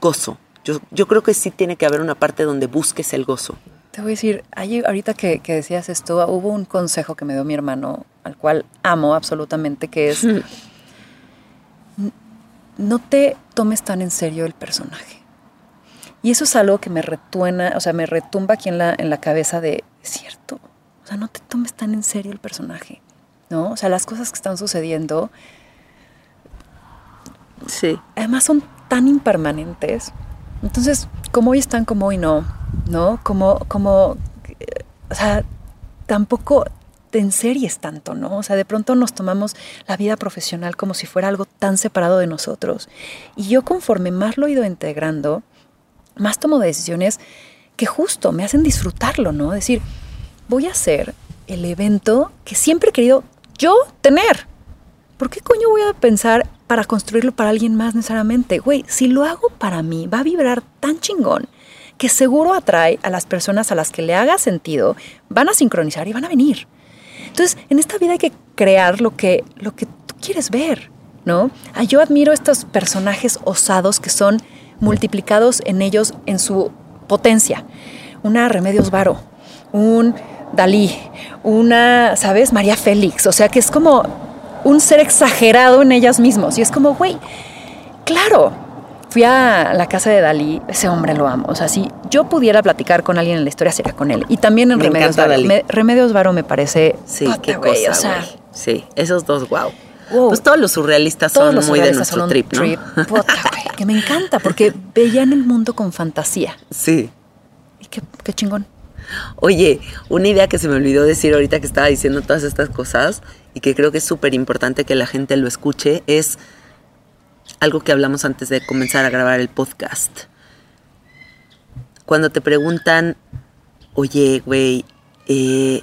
gozo. Yo, yo creo que sí tiene que haber una parte donde busques el gozo. Te voy a decir, ahorita que, que, decías esto, hubo un consejo que me dio mi hermano, al cual amo absolutamente, que es, no te tomes tan en serio el personaje. Y eso es algo que me retuena, o sea, me retumba aquí en la, en la cabeza de, es cierto, o sea, no te tomes tan en serio el personaje, ¿no? O sea, las cosas que están sucediendo, sí. además son tan impermanentes. Entonces, como hoy están, como hoy no ¿no? Como, como, o sea, tampoco te enseries tanto, ¿no? O sea, de pronto nos tomamos la vida profesional como si fuera algo tan separado de nosotros. Y yo conforme más lo he ido integrando, más tomo decisiones que justo me hacen disfrutarlo, ¿no? Decir, voy a hacer el evento que siempre he querido yo tener. ¿Por qué coño voy a pensar para construirlo para alguien más necesariamente? Güey, si lo hago para mí, va a vibrar tan chingón que seguro atrae a las personas a las que le haga sentido, van a sincronizar y van a venir. Entonces, en esta vida hay que crear lo que, lo que tú quieres ver, ¿no? Yo admiro estos personajes osados que son multiplicados en ellos en su potencia. Una Remedios Varo, un Dalí, una, ¿sabes? María Félix. O sea, que es como un ser exagerado en ellas mismos. Y es como, güey, claro, fui a la casa de Dalí, ese hombre lo amo. O sea, si yo pudiera platicar con alguien en la historia, sería con él. Y también en Remedios Varo. Me, Remedios Varo me parece. Sí, qué cosa. O sea, sí, esos dos, wow. Pues todos los surrealistas son muy de nuestro trip, ¿no? Trip. que me encanta porque veían el mundo con fantasía. Sí. Y qué, qué chingón. Oye, una idea que se me olvidó decir ahorita que estaba diciendo todas estas cosas y que creo que es súper importante que la gente lo escuche es algo que hablamos antes de comenzar a grabar el podcast. Cuando te preguntan, oye, güey, eh,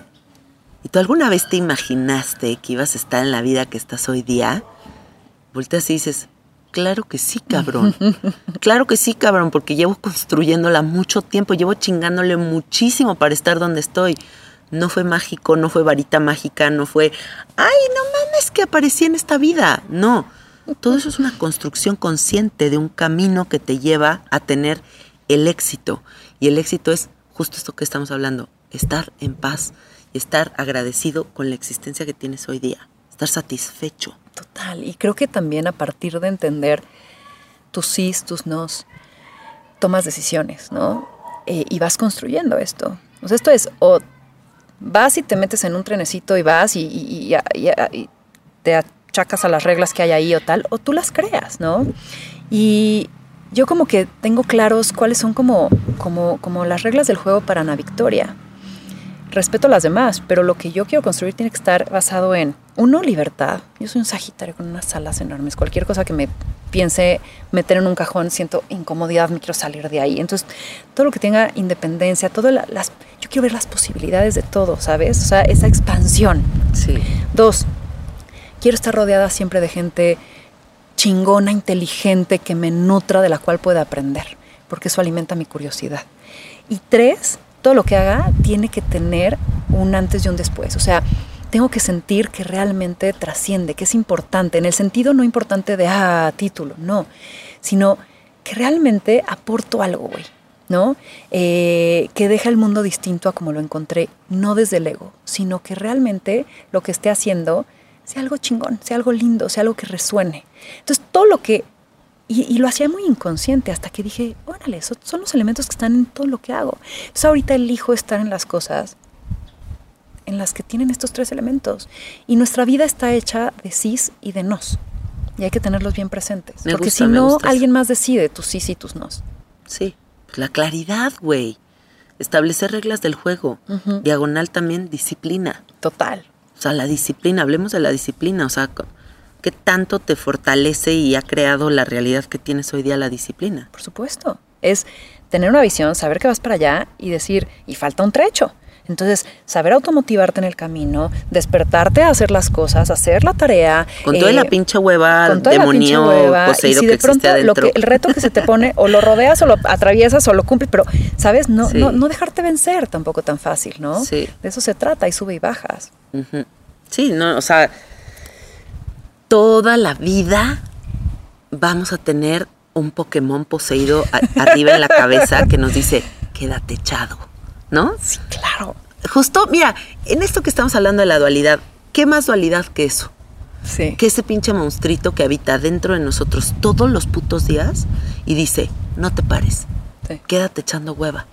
¿y tú alguna vez te imaginaste que ibas a estar en la vida que estás hoy día? Volteas y dices, claro que sí, cabrón. claro que sí, cabrón, porque llevo construyéndola mucho tiempo, llevo chingándole muchísimo para estar donde estoy. No fue mágico, no fue varita mágica, no fue, ay, no mames que aparecí en esta vida. No todo eso es una construcción consciente de un camino que te lleva a tener el éxito. Y el éxito es justo esto que estamos hablando, estar en paz y estar agradecido con la existencia que tienes hoy día, estar satisfecho. Total, y creo que también a partir de entender tus sís, tus nos, tomas decisiones, ¿no? Eh, y vas construyendo esto. O sea, esto es, o vas y te metes en un trenecito y vas y, y, te chacas a las reglas que hay ahí o tal, o tú las creas, ¿no? Y yo como que tengo claros cuáles son como, como, como las reglas del juego para Ana Victoria. Respeto a las demás, pero lo que yo quiero construir tiene que estar basado en, uno, libertad. Yo soy un sagitario con unas alas enormes. Cualquier cosa que me piense meter en un cajón, siento incomodidad, me quiero salir de ahí. Entonces, todo lo que tenga independencia, todo las, yo quiero ver las posibilidades de todo, ¿sabes? O sea, esa expansión. Sí. Dos, quiero estar rodeada siempre de gente chingona, inteligente, que me nutra, de la cual pueda aprender, porque eso alimenta mi curiosidad. Y tres, todo lo que haga tiene que tener un antes y un después. O sea, tengo que sentir que realmente trasciende, que es importante, en el sentido no importante de, ah, título, no, sino que realmente aporto algo, güey, ¿no? Eh, que deja el mundo distinto a como lo encontré, no desde el ego, sino que realmente lo que esté haciendo sea algo chingón, sea algo lindo, sea algo que resuene. Entonces, todo lo que... Y, lo hacía muy inconsciente hasta que dije, órale, son, son los elementos que están en todo lo que hago. Entonces, ahorita elijo estar en las cosas en las que tienen estos tres elementos. Y nuestra vida está hecha de sís y de nos. Y hay que tenerlos bien presentes. Me porque gusta, si no, alguien más decide tus sís y tus nos. Sí, pues la claridad, güey. Establecer reglas del juego. Diagonal también disciplina. Total. O sea, la disciplina, hablemos de la disciplina. O sea, ¿qué tanto te fortalece y ha creado la realidad que tienes hoy día la disciplina? Por supuesto. Es tener una visión, saber que vas para allá y decir, y falta un trecho. Entonces, saber automotivarte en el camino, despertarte a hacer las cosas, hacer la tarea. Con toda eh, la pinche hueva con toda la pinche demonio hueva, poseído y si que de pronto lo que, el reto que se te pone o lo rodeas o lo atraviesas o lo cumples, pero sabes, no, Sí. no, no dejarte vencer tampoco tan fácil, ¿no? Sí. De eso se trata, y sube y bajas. Sí, no, o sea, toda la vida vamos a tener un Pokémon poseído arriba en la cabeza que nos dice, quédate echado, ¿no? Sí, claro. Justo, mira, en esto que estamos hablando de la dualidad, ¿qué más dualidad que eso? Sí. Que ese pinche monstruito que habita dentro de nosotros todos los putos días y dice, no te pares, Sí. quédate echando hueva.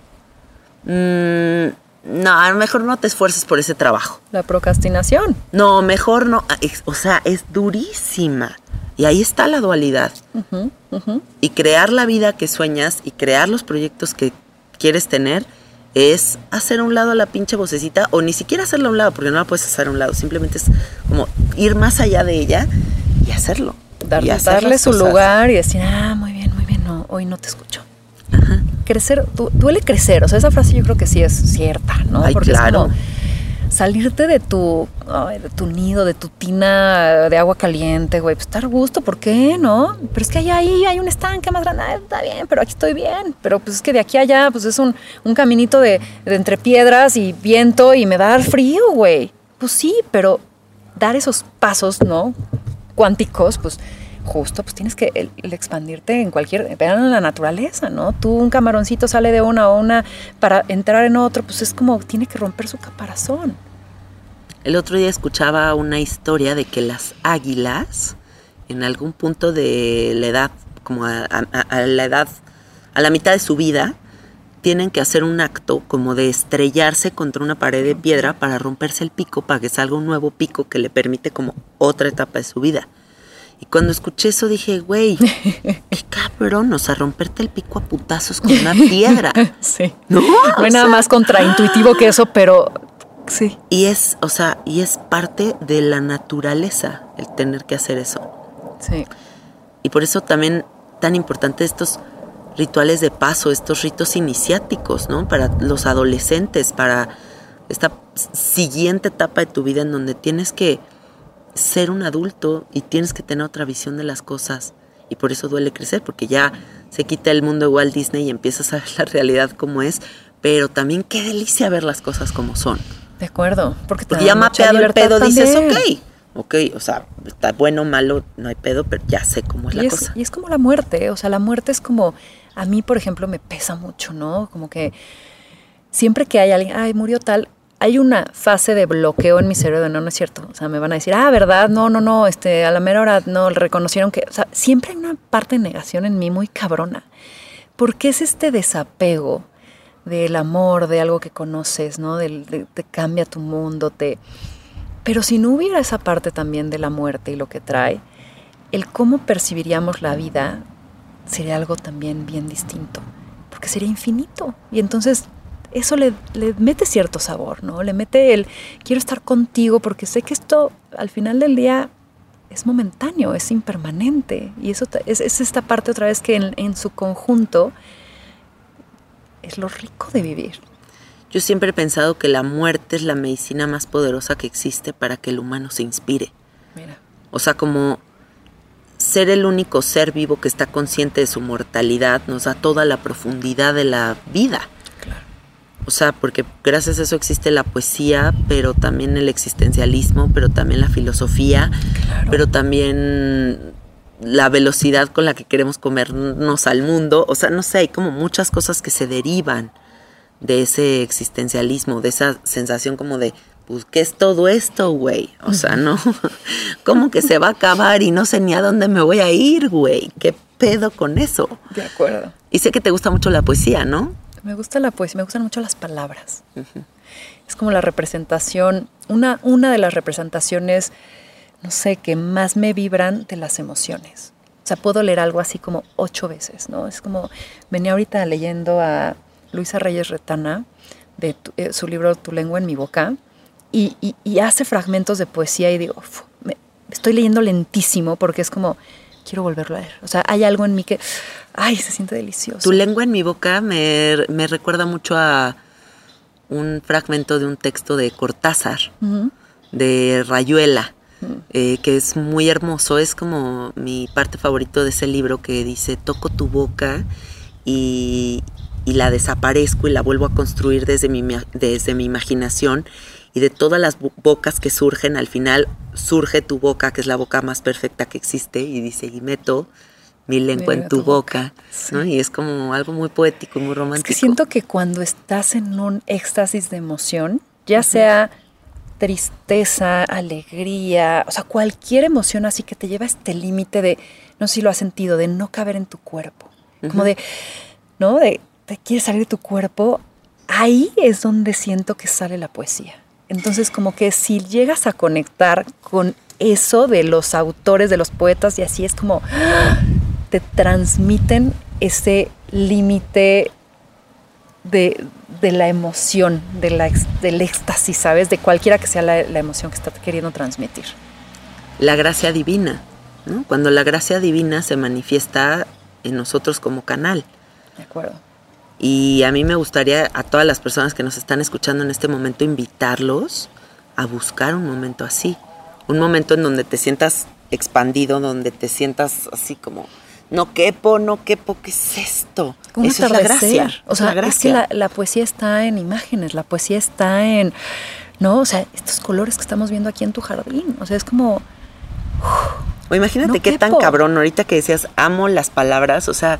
Mm, no, a lo mejor no te esfuerces por ese trabajo. La procrastinación. No, mejor no. Ah, O sea, es durísima. Y ahí está la dualidad. Y crear la vida que sueñas y crear los proyectos que quieres tener es hacer a un lado a la pinche vocecita o ni siquiera hacerla a un lado porque no la puedes hacer a un lado. Simplemente es como ir más allá de ella y hacerlo. Dar- y hacer darle su cosas. lugar y decir, ah, muy bien, muy bien, no, hoy no te escucho. Crecer, du- duele crecer, o sea, esa frase yo creo que sí es cierta, ¿no? Ay, Porque claro. es como salirte de tu, ay, de tu nido, de tu tina de agua caliente, güey, pues estar a gusto, ¿por qué, no? Pero es que allá ahí hay un estanque más grande, ah, está bien, pero aquí estoy bien, pero pues es que de aquí a allá, pues es un, un caminito de, de entre piedras y viento y me va a dar frío, güey. Pues sí, pero dar esos pasos, ¿no? Cuánticos, pues justo, pues tienes que expandirte en cualquier, vean en la naturaleza, ¿no? Tú un camaroncito sale de una a una para entrar en otro, pues es como tiene que romper su caparazón. El otro día escuchaba una historia de que las águilas, en algún punto de la edad, como a la edad, a la mitad de su vida, tienen que hacer un acto como de estrellarse contra una pared de piedra para romperse el pico, para que salga un nuevo pico que le permite como otra etapa de su vida. Y cuando escuché eso dije, güey, qué cabrón, o sea, romperte el pico a putazos con una piedra. Sí. No, No hay nada sea, más contraintuitivo que eso, pero sí. Y es, o sea, y es parte de la naturaleza el tener que hacer eso. Sí. Y por eso también tan importante estos rituales de paso, estos ritos iniciáticos, ¿no? Para los adolescentes, para esta siguiente etapa de tu vida en donde tienes que ser un adulto y tienes que tener otra visión de las cosas. Y por eso duele crecer, porque ya se quita el mundo de Walt Disney y empiezas a ver la realidad como es, pero también qué delicia ver las cosas como son. De acuerdo. Porque, te Porque ya mapeado el pedo, dices, ok, ok, o sea, está bueno, malo, no hay pedo, pero ya sé cómo es la es, cosa. y es como la muerte, o sea, la muerte es como, a mí, por ejemplo, me pesa mucho, ¿no? Como que siempre que hay alguien, ay, murió tal, hay una fase de bloqueo en mi cerebro de no, no es cierto. O sea, me van a decir, ah, ¿verdad? No, no, no, este, a la mera hora no reconocieron que, o sea, siempre hay una parte de negación en mí muy cabrona. Porque es este desapego del amor, de algo que conoces, ¿no? Del, de, te cambia tu mundo, te... Pero si no hubiera esa parte también de la muerte y lo que trae, el cómo percibiríamos la vida sería algo también bien distinto, porque sería infinito. Y entonces eso le, le mete cierto sabor, ¿no? Le mete el, quiero estar contigo porque sé que esto al final del día es momentáneo, es impermanente. Y eso es, es esta parte otra vez que en, en su conjunto es lo rico de vivir. Yo siempre he pensado que la muerte es la medicina más poderosa que existe para que el humano se inspire. Mira. O sea, como ser el único ser vivo que está consciente de su mortalidad nos da toda la profundidad de la vida. O sea, porque gracias a eso existe la poesía, pero también el existencialismo, pero también la filosofía, Claro. pero también la velocidad con la que queremos comernos al mundo. O sea, no sé, hay como muchas cosas que se derivan de ese existencialismo, de esa sensación como de, pues, ¿qué es todo esto, güey? O sea, ¿no? ¿Cómo que se va a acabar y no sé ni a dónde me voy a ir, güey? ¿Qué pedo con eso? De acuerdo. Y sé que te gusta mucho la poesía, ¿no? Me gusta la poesía, me gustan mucho las palabras. es como la representación, una, una de las representaciones, no sé, que más me vibran de las emociones. O sea, puedo leer algo así como ocho veces, ¿no? Es como, venía ahorita leyendo a Luisa Reyes Retana, de eh, su libro Tu lengua en mi boca, y, hace fragmentos de poesía y digo, me, estoy leyendo lentísimo porque es como, quiero volverlo a leer. O sea, hay algo en mí que, ay, se siente delicioso. Tu lengua en mi boca me, recuerda mucho a un fragmento de un texto de Cortázar, de Rayuela, eh, que es muy hermoso. Es como mi parte favorito de ese libro que dice, toco tu boca y, y la desaparezco y la vuelvo a construir desde mi, desde mi imaginación y de todas las bocas que surgen, al final surge tu boca, que es la boca más perfecta que existe, y dice, y meto mi lengua en tu, boca, ¿no? Y es como algo muy poético y muy romántico. Es que siento que cuando estás en un éxtasis de emoción, ya sea tristeza, alegría, o sea, cualquier emoción así que te lleva a este límite de, no sé si lo has sentido, de no caber en tu cuerpo, como de, ¿no? De, te quieres salir de tu cuerpo, ahí es donde siento que sale la poesía. Entonces, como que si llegas a conectar con eso de los autores, de los poetas, y así es como te transmiten ese límite de, la emoción, de la, del éxtasis, ¿sabes? De cualquiera que sea la, emoción que está queriendo transmitir. La gracia divina, ¿no? Cuando la gracia divina se manifiesta en nosotros como canal. De acuerdo. Y a mí me gustaría a todas las personas que nos están escuchando en este momento invitarlos a buscar un momento así. Un momento en donde te sientas expandido, donde te sientas así como, no quepo, no quepo, ¿qué es esto? Eso es la gracia. O sea, la es que la, poesía está en imágenes, la poesía está en, ¿no? O sea, estos colores que estamos viendo aquí en tu jardín. O sea, es como... o imagínate qué tan cabrón, ahorita que decías, amo las palabras, o sea,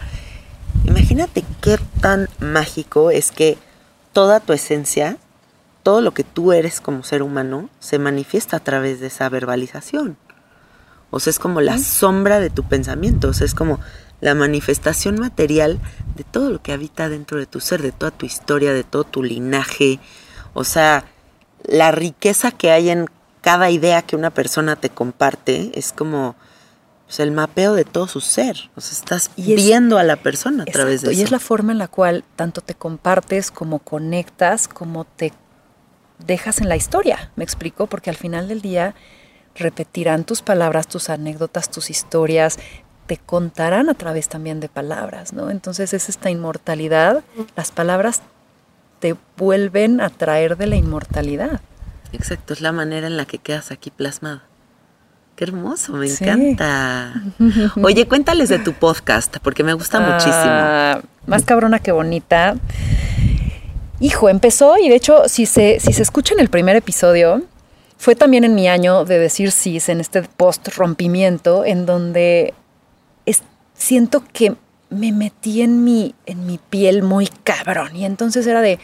Imagínate qué tan mágico es que toda tu esencia, todo lo que tú eres como ser humano, se manifiesta a través de esa verbalización. O sea, es como la sombra de tu pensamiento, o sea, es como la manifestación material de todo lo que habita dentro de tu ser, de toda tu historia, de todo tu linaje. O sea, la riqueza que hay en cada idea que una persona te comparte es como pues, el mapeo de todo su ser. O sea, estás viendo a la persona a través de eso. Y es la forma en la cual tanto te compartes como conectas, como te dejas en la historia. ¿Me explico? Porque al final del día repetirán tus palabras, tus anécdotas, tus historias, te contarán a través también de palabras, ¿no? Entonces es esta inmortalidad. Las palabras te vuelven a traer de la inmortalidad. Exacto, es la manera en la que quedas aquí plasmada. Qué hermoso, me encanta. Oye, cuéntales de tu podcast, porque me gusta ah, muchísimo. Más cabrona que bonita. Hijo, empezó y de hecho, si se, si se escucha en el primer episodio, fue también en mi año de decir sí, en este post rompimiento, en donde siento que me metí en mi, en mi piel muy cabrón. Y entonces era de,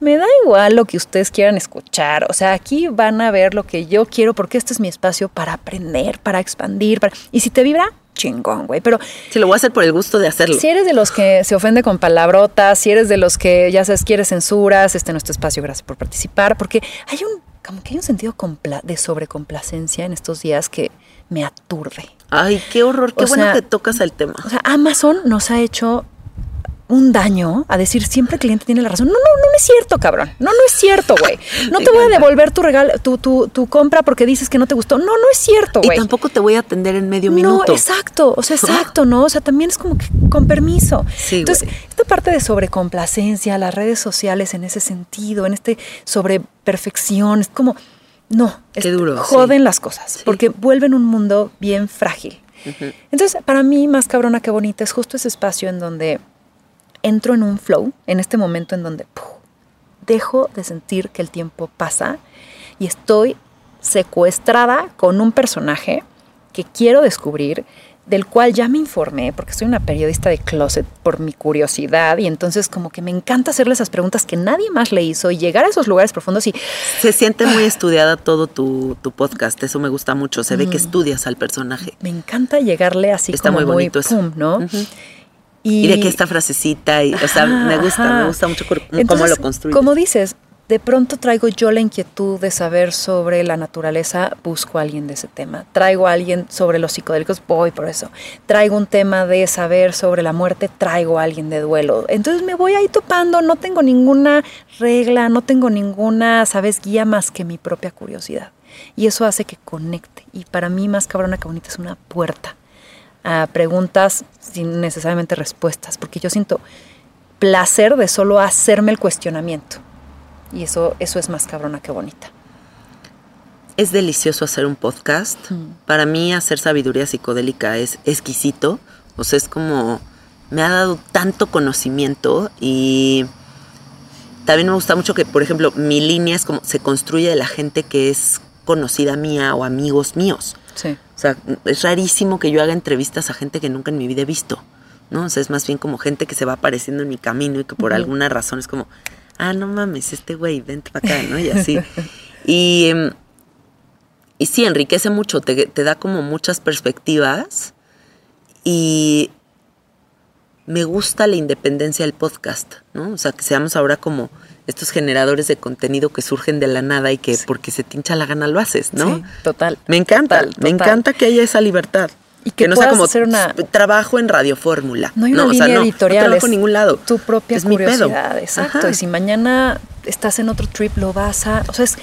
me da igual lo que ustedes quieran escuchar. O sea, aquí van a ver lo que yo quiero porque este es mi espacio para aprender, para expandir. Para... Y si te vibra, chingón, güey. Pero. Si lo voy a hacer por el gusto de hacerlo. Si eres de los que se ofende con palabrotas, si eres de los que ya sabes, quieres censuras, este es nuestro espacio, gracias por participar. Porque hay un, como que hay un sentido de sobrecomplacencia en estos días que me aturde. Ay, qué horror, qué bueno que tocas el tema. O sea, Amazon nos ha hecho un daño a decir siempre el cliente tiene la razón. No, no, no, es cierto, cabrón. No, no es cierto, güey. No te voy a devolver tu regalo, tu, tu, tu, compra porque dices que no te gustó. No, no es cierto, güey. Y tampoco te voy a atender en medio minuto. No, exacto. O sea, exacto, ¿no? O sea, también es como que con permiso. Entonces, esta parte de sobrecomplacencia, las redes sociales en ese sentido, en este sobre perfección, es como, no, es, duro, joden las cosas porque vuelven un mundo bien frágil. Entonces, para mí, más cabrona que bonita es justo ese espacio en donde entro en un flow, en este momento en donde dejo de sentir que el tiempo pasa y estoy secuestrada con un personaje que quiero descubrir, del cual ya me informé, porque soy una periodista de closet por mi curiosidad, y entonces como que me encanta hacerle esas preguntas que nadie más le hizo y llegar a esos lugares profundos y... Se siente muy estudiada todo tu, podcast, eso me gusta mucho, se ve que mm. estudias al personaje. Me encanta llegarle así Está como muy bonito muy, ¿no? Y, de que esta frasecita, y, o sea, me gusta, me gusta mucho cómo lo construyes. Como dices, de pronto traigo yo la inquietud de saber sobre la naturaleza, busco a alguien de ese tema. Traigo a alguien sobre los psicodélicos, voy por eso. Traigo un tema de saber sobre la muerte, traigo a alguien de duelo. Entonces me voy ahí topando, no tengo ninguna regla, no tengo ninguna, sabes, guía más que mi propia curiosidad. Y eso hace que conecte. Y para mí, más cabrona que bonita, es una puerta a preguntas sin necesariamente respuestas, porque yo siento placer de solo hacerme el cuestionamiento. Y eso, eso es más cabrona que bonita. Es delicioso hacer un podcast. Para mí hacer sabiduría psicodélica es exquisito. O sea, es como me ha dado tanto conocimiento y también me gusta mucho que, por ejemplo, mi línea es como se construye de la gente que es conocida mía o amigos míos. Sí. O sea, es rarísimo que yo haga entrevistas a gente que nunca en mi vida he visto, ¿no? O sea, es más bien como gente que se va apareciendo en mi camino y que por alguna razón es como, ah, no mames, este güey, vente para acá, ¿no? Y así. y, em, y sí, enriquece mucho, te, te da como muchas perspectivas y me gusta la independencia del podcast, ¿no? O sea, que seamos ahora como estos generadores de contenido que surgen de la nada y que porque se te hincha la gana lo haces, ¿no? Sí, total. Me encanta, Total, me encanta que haya esa libertad. Y que no sea como hacer una- trabajo en Radio Fórmula. No hay una o sea, línea no, editorial. No trabajo en ningún lado. Tu propia es mi pedo. curiosidad, exacto. Ajá. Y si mañana estás en otro trip, lo vas a. O sea, es.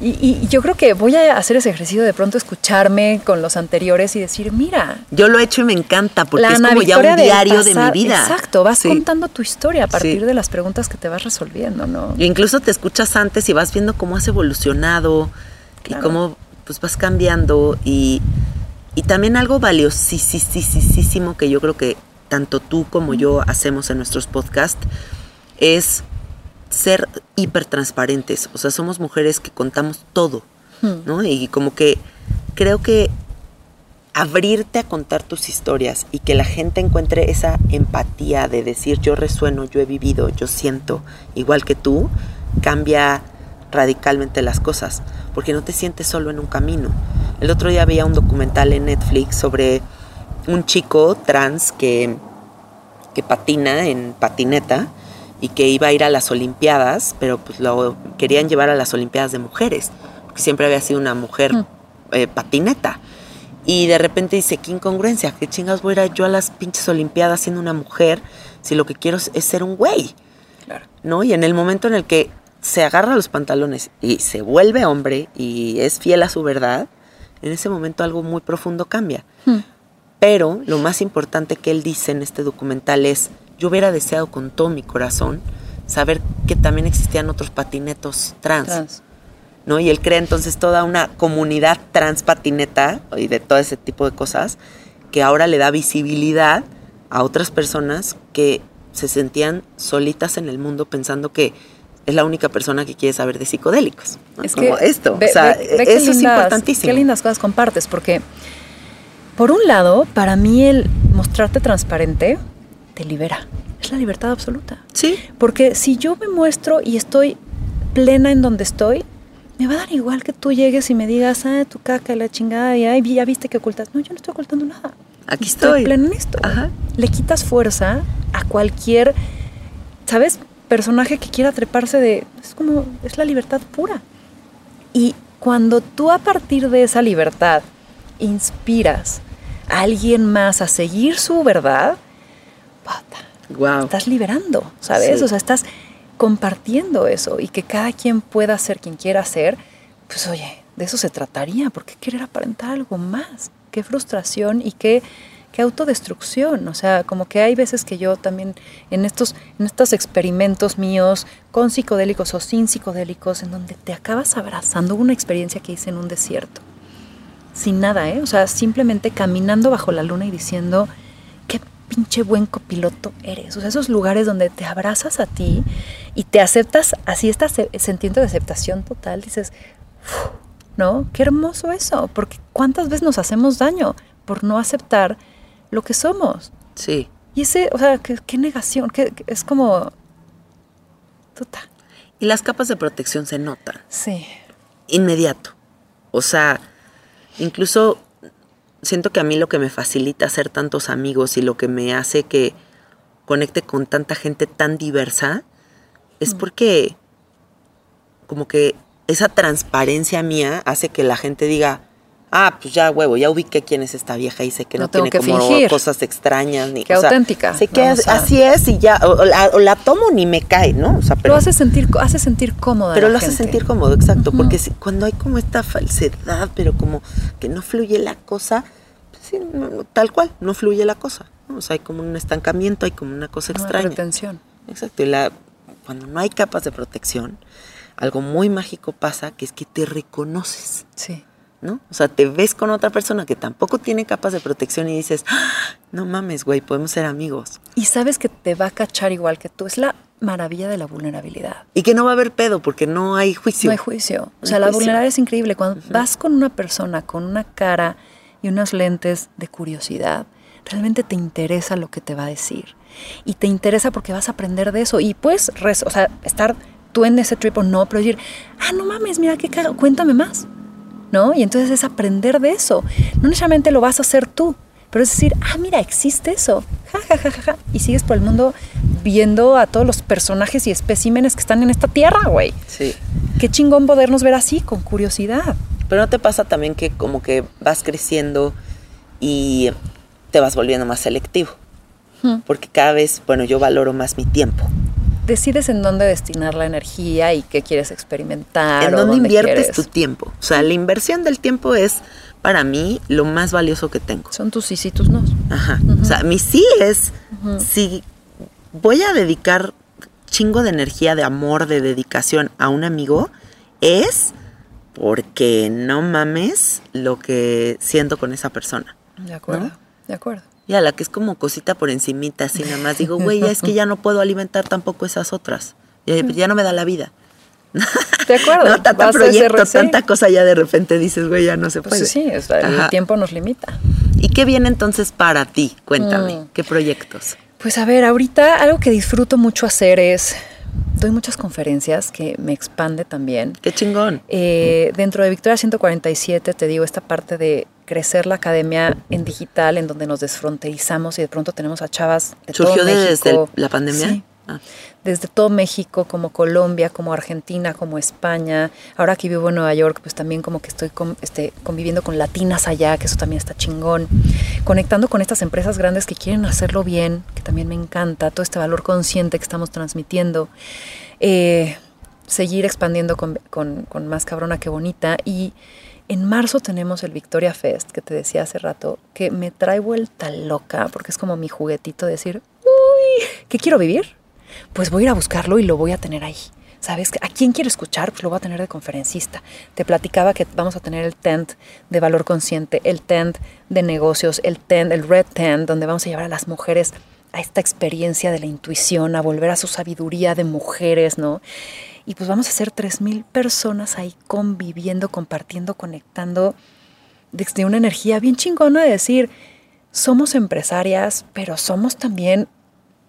Y, y yo creo que voy a hacer ese ejercicio de pronto escucharme con los anteriores y decir, mira, Yo lo he hecho y me encanta porque es como ya un diario de mi vida. Exacto, vas Sí. contando tu historia a partir Sí. de las preguntas que te vas resolviendo, ¿no? Y incluso te escuchas antes y vas viendo cómo has evolucionado Claro. y cómo pues vas cambiando y, y también algo valiosísimo que yo creo que tanto tú como yo hacemos en nuestros podcasts es ser hiper transparentes. O sea, somos mujeres que contamos todo, Hmm. ¿no? Y como que creo que abrirte a contar tus historias y que la gente encuentre esa empatía de decir yo resueno, yo he vivido, yo siento igual que tú, cambia radicalmente las cosas, porque no te sientes solo en un camino. El otro día veía un documental en Netflix sobre un chico trans que, que patina en patineta y que iba a ir a las Olimpiadas, pero pues lo querían llevar a las Olimpiadas de mujeres, porque siempre había sido una mujer Mm. eh, patineta. Y de repente dice, qué incongruencia, qué chingados voy a ir yo a las pinches Olimpiadas siendo una mujer si lo que quiero es, es ser un güey, Claro. ¿no? Y en el momento en el que se agarra los pantalones y se vuelve hombre y es fiel a su verdad, en ese momento algo muy profundo cambia. Hmm. Pero lo más importante que él dice en este documental es, yo hubiera deseado con todo mi corazón saber que también existían otros patinetos trans. Trans. ¿no? Y él crea entonces toda una comunidad trans patineta y de todo ese tipo de cosas que ahora le da visibilidad a otras personas que se sentían solitas en el mundo pensando que es la única persona que quiere saber de psicodélicos. ¿no? Es Como que esto, ve- o sea, ve- ve qué eso es importantísimo. Qué lindas cosas compartes, porque por un lado, para mí el mostrarte transparente te libera. Es la libertad absoluta. Sí, Porque si yo me muestro y estoy plena en donde estoy, me va a dar igual que tú llegues y me digas, ah, tu caca, la chingada, y ay, ya viste que ocultas. No, yo no estoy ocultando nada. aquí Estoy estoy. plena en esto. Ajá. Le quitas fuerza a cualquier, ¿sabes? Personaje que quiera treparse de... Es como, es la libertad pura. Y cuando tú a partir de esa libertad inspiras a alguien más a seguir su verdad, puta, Wow. estás liberando, ¿sabes? Sí. O sea, estás compartiendo eso y que cada quien pueda ser quien quiera ser, pues oye, de eso se trataría, porque querer aparentar algo más, qué frustración y qué, qué autodestrucción, o sea, como que hay veces que yo también en estos, en estos experimentos míos con psicodélicos o sin psicodélicos, en donde te acabas abrazando, una experiencia que hice en un desierto, sin nada, ¿eh? O sea, simplemente caminando bajo la luna y diciendo, qué pinche buen copiloto eres. O sea, esos lugares donde te abrazas a ti y te aceptas, así estás sentiendo de aceptación total, dices, "Uf, ¿no? Qué hermoso eso, porque cuántas veces nos hacemos daño por no aceptar lo que somos. Sí. Y ese, o sea, qué, qué negación, que es como... Tuta. Y las capas de protección se notan. Sí. inmediato. O sea, incluso siento que a mí lo que me facilita hacer tantos amigos y lo que me hace que conecte con tanta gente tan diversa es porque como que esa transparencia mía hace que la gente diga, ah, pues ya huevo, ya ubiqué quién es esta vieja y sé que no, tiene que como fingir. cosas extrañas ni Qué o sea, auténtica. Sé que Vamos es- a- así es y ya, o, la, o la tomo ni me cae, ¿no? O sea, pero lo hace sentir, hace sentir cómoda. a pero la lo hace sentir cómodo, exacto, porque si- cuando hay como esta falsedad, pero como que no fluye la cosa, pues sí, no- tal cual, no fluye la cosa. ¿no? O sea, hay como un estancamiento, hay como una cosa Una extraña. pretensión. Exacto, y la, cuando no hay capas de protección, algo muy mágico pasa, que es que te reconoces, Sí. ¿No? O sea, te ves con otra persona que tampoco tiene capas de protección y dices, "Ah, no mames, güey, podemos ser amigos. Y sabes que te va a cachar igual que tú. Es la maravilla de la vulnerabilidad. Y que no va a haber pedo porque no hay juicio. No hay juicio. O sea, la juicio. vulnerabilidad es increíble. Cuando vas con una persona con una cara y unos lentes de curiosidad, realmente te interesa lo que te va a decir. Y te interesa porque vas a aprender de eso. Y res- o sea, estar tú en ese trip o no, pero decir, ah, no mames, mira qué cago, cuéntame más. ¿No? Y entonces es aprender de eso. No necesariamente lo vas a hacer tú, pero es decir, ah, mira, existe eso. Ja, ja, ja, ja, ja. Y sigues por el mundo viendo a todos los personajes y especímenes que están en esta tierra, güey. Sí. Qué chingón podernos ver así, con curiosidad. Pero no te pasa también que como que vas creciendo y te vas volviendo más selectivo. Hmm. Porque cada vez, bueno, yo valoro más mi tiempo. Decides en dónde destinar la energía y qué quieres experimentar. ¿En dónde inviertes quieres. tu tiempo? O sea, la inversión del tiempo es para mí lo más valioso que tengo. Son tus sí y tus no. Ajá. O sea, mi sí es si voy a dedicar chingo de energía, de amor, de dedicación a un amigo, es porque no mames lo que siento con esa persona. De acuerdo, de acuerdo. Y a la que es como cosita por encimita, así nada más digo, güey, ya es que ya no puedo alimentar tampoco esas otras. Ya, ya no me da la vida. De acuerdo. No, a ese proyecto, tanta cosa ya de repente dices, güey, ya no se puede. Pues sí, o sea, el tiempo nos limita. ¿Y qué viene entonces para ti? Cuéntame, Mm. ¿qué proyectos? Pues a ver, ahorita algo que disfruto mucho hacer es, doy muchas conferencias que me expande también. Qué chingón. Eh, dentro de Victoria 147, te digo, esta parte de crecer la academia en digital, en donde nos desfronterizamos y de pronto tenemos a chavas de todo ¿Surgió desde el- la pandemia? Sí. Ah. Desde todo México, como Colombia, como Argentina, como España. Ahora que vivo en Nueva York, pues también como que estoy con- este, conviviendo con latinas allá, que eso también está chingón. Conectando con estas empresas grandes que quieren hacerlo bien, que también me encanta. Todo este valor consciente que estamos transmitiendo. Eh, seguir expandiendo con, con- con más cabrona que bonita. Y en marzo tenemos el Victoria Fest, que te decía hace rato, que me trae vuelta loca, porque es como mi juguetito de decir, uy, ¿qué quiero vivir? Pues voy a ir a buscarlo y lo voy a tener ahí. ¿Sabes? ¿A quién quiero escuchar? Pues lo voy a tener de conferencista. Te platicaba que vamos a tener el tent de valor consciente, el tent de negocios, el tent, el red tent, donde vamos a llevar a las mujeres a esta experiencia de la intuición, a volver a su sabiduría de mujeres, ¿no? Y pues vamos a ser 3.000 personas ahí conviviendo, compartiendo, conectando, desde una energía bien chingona de decir, somos empresarias, pero somos también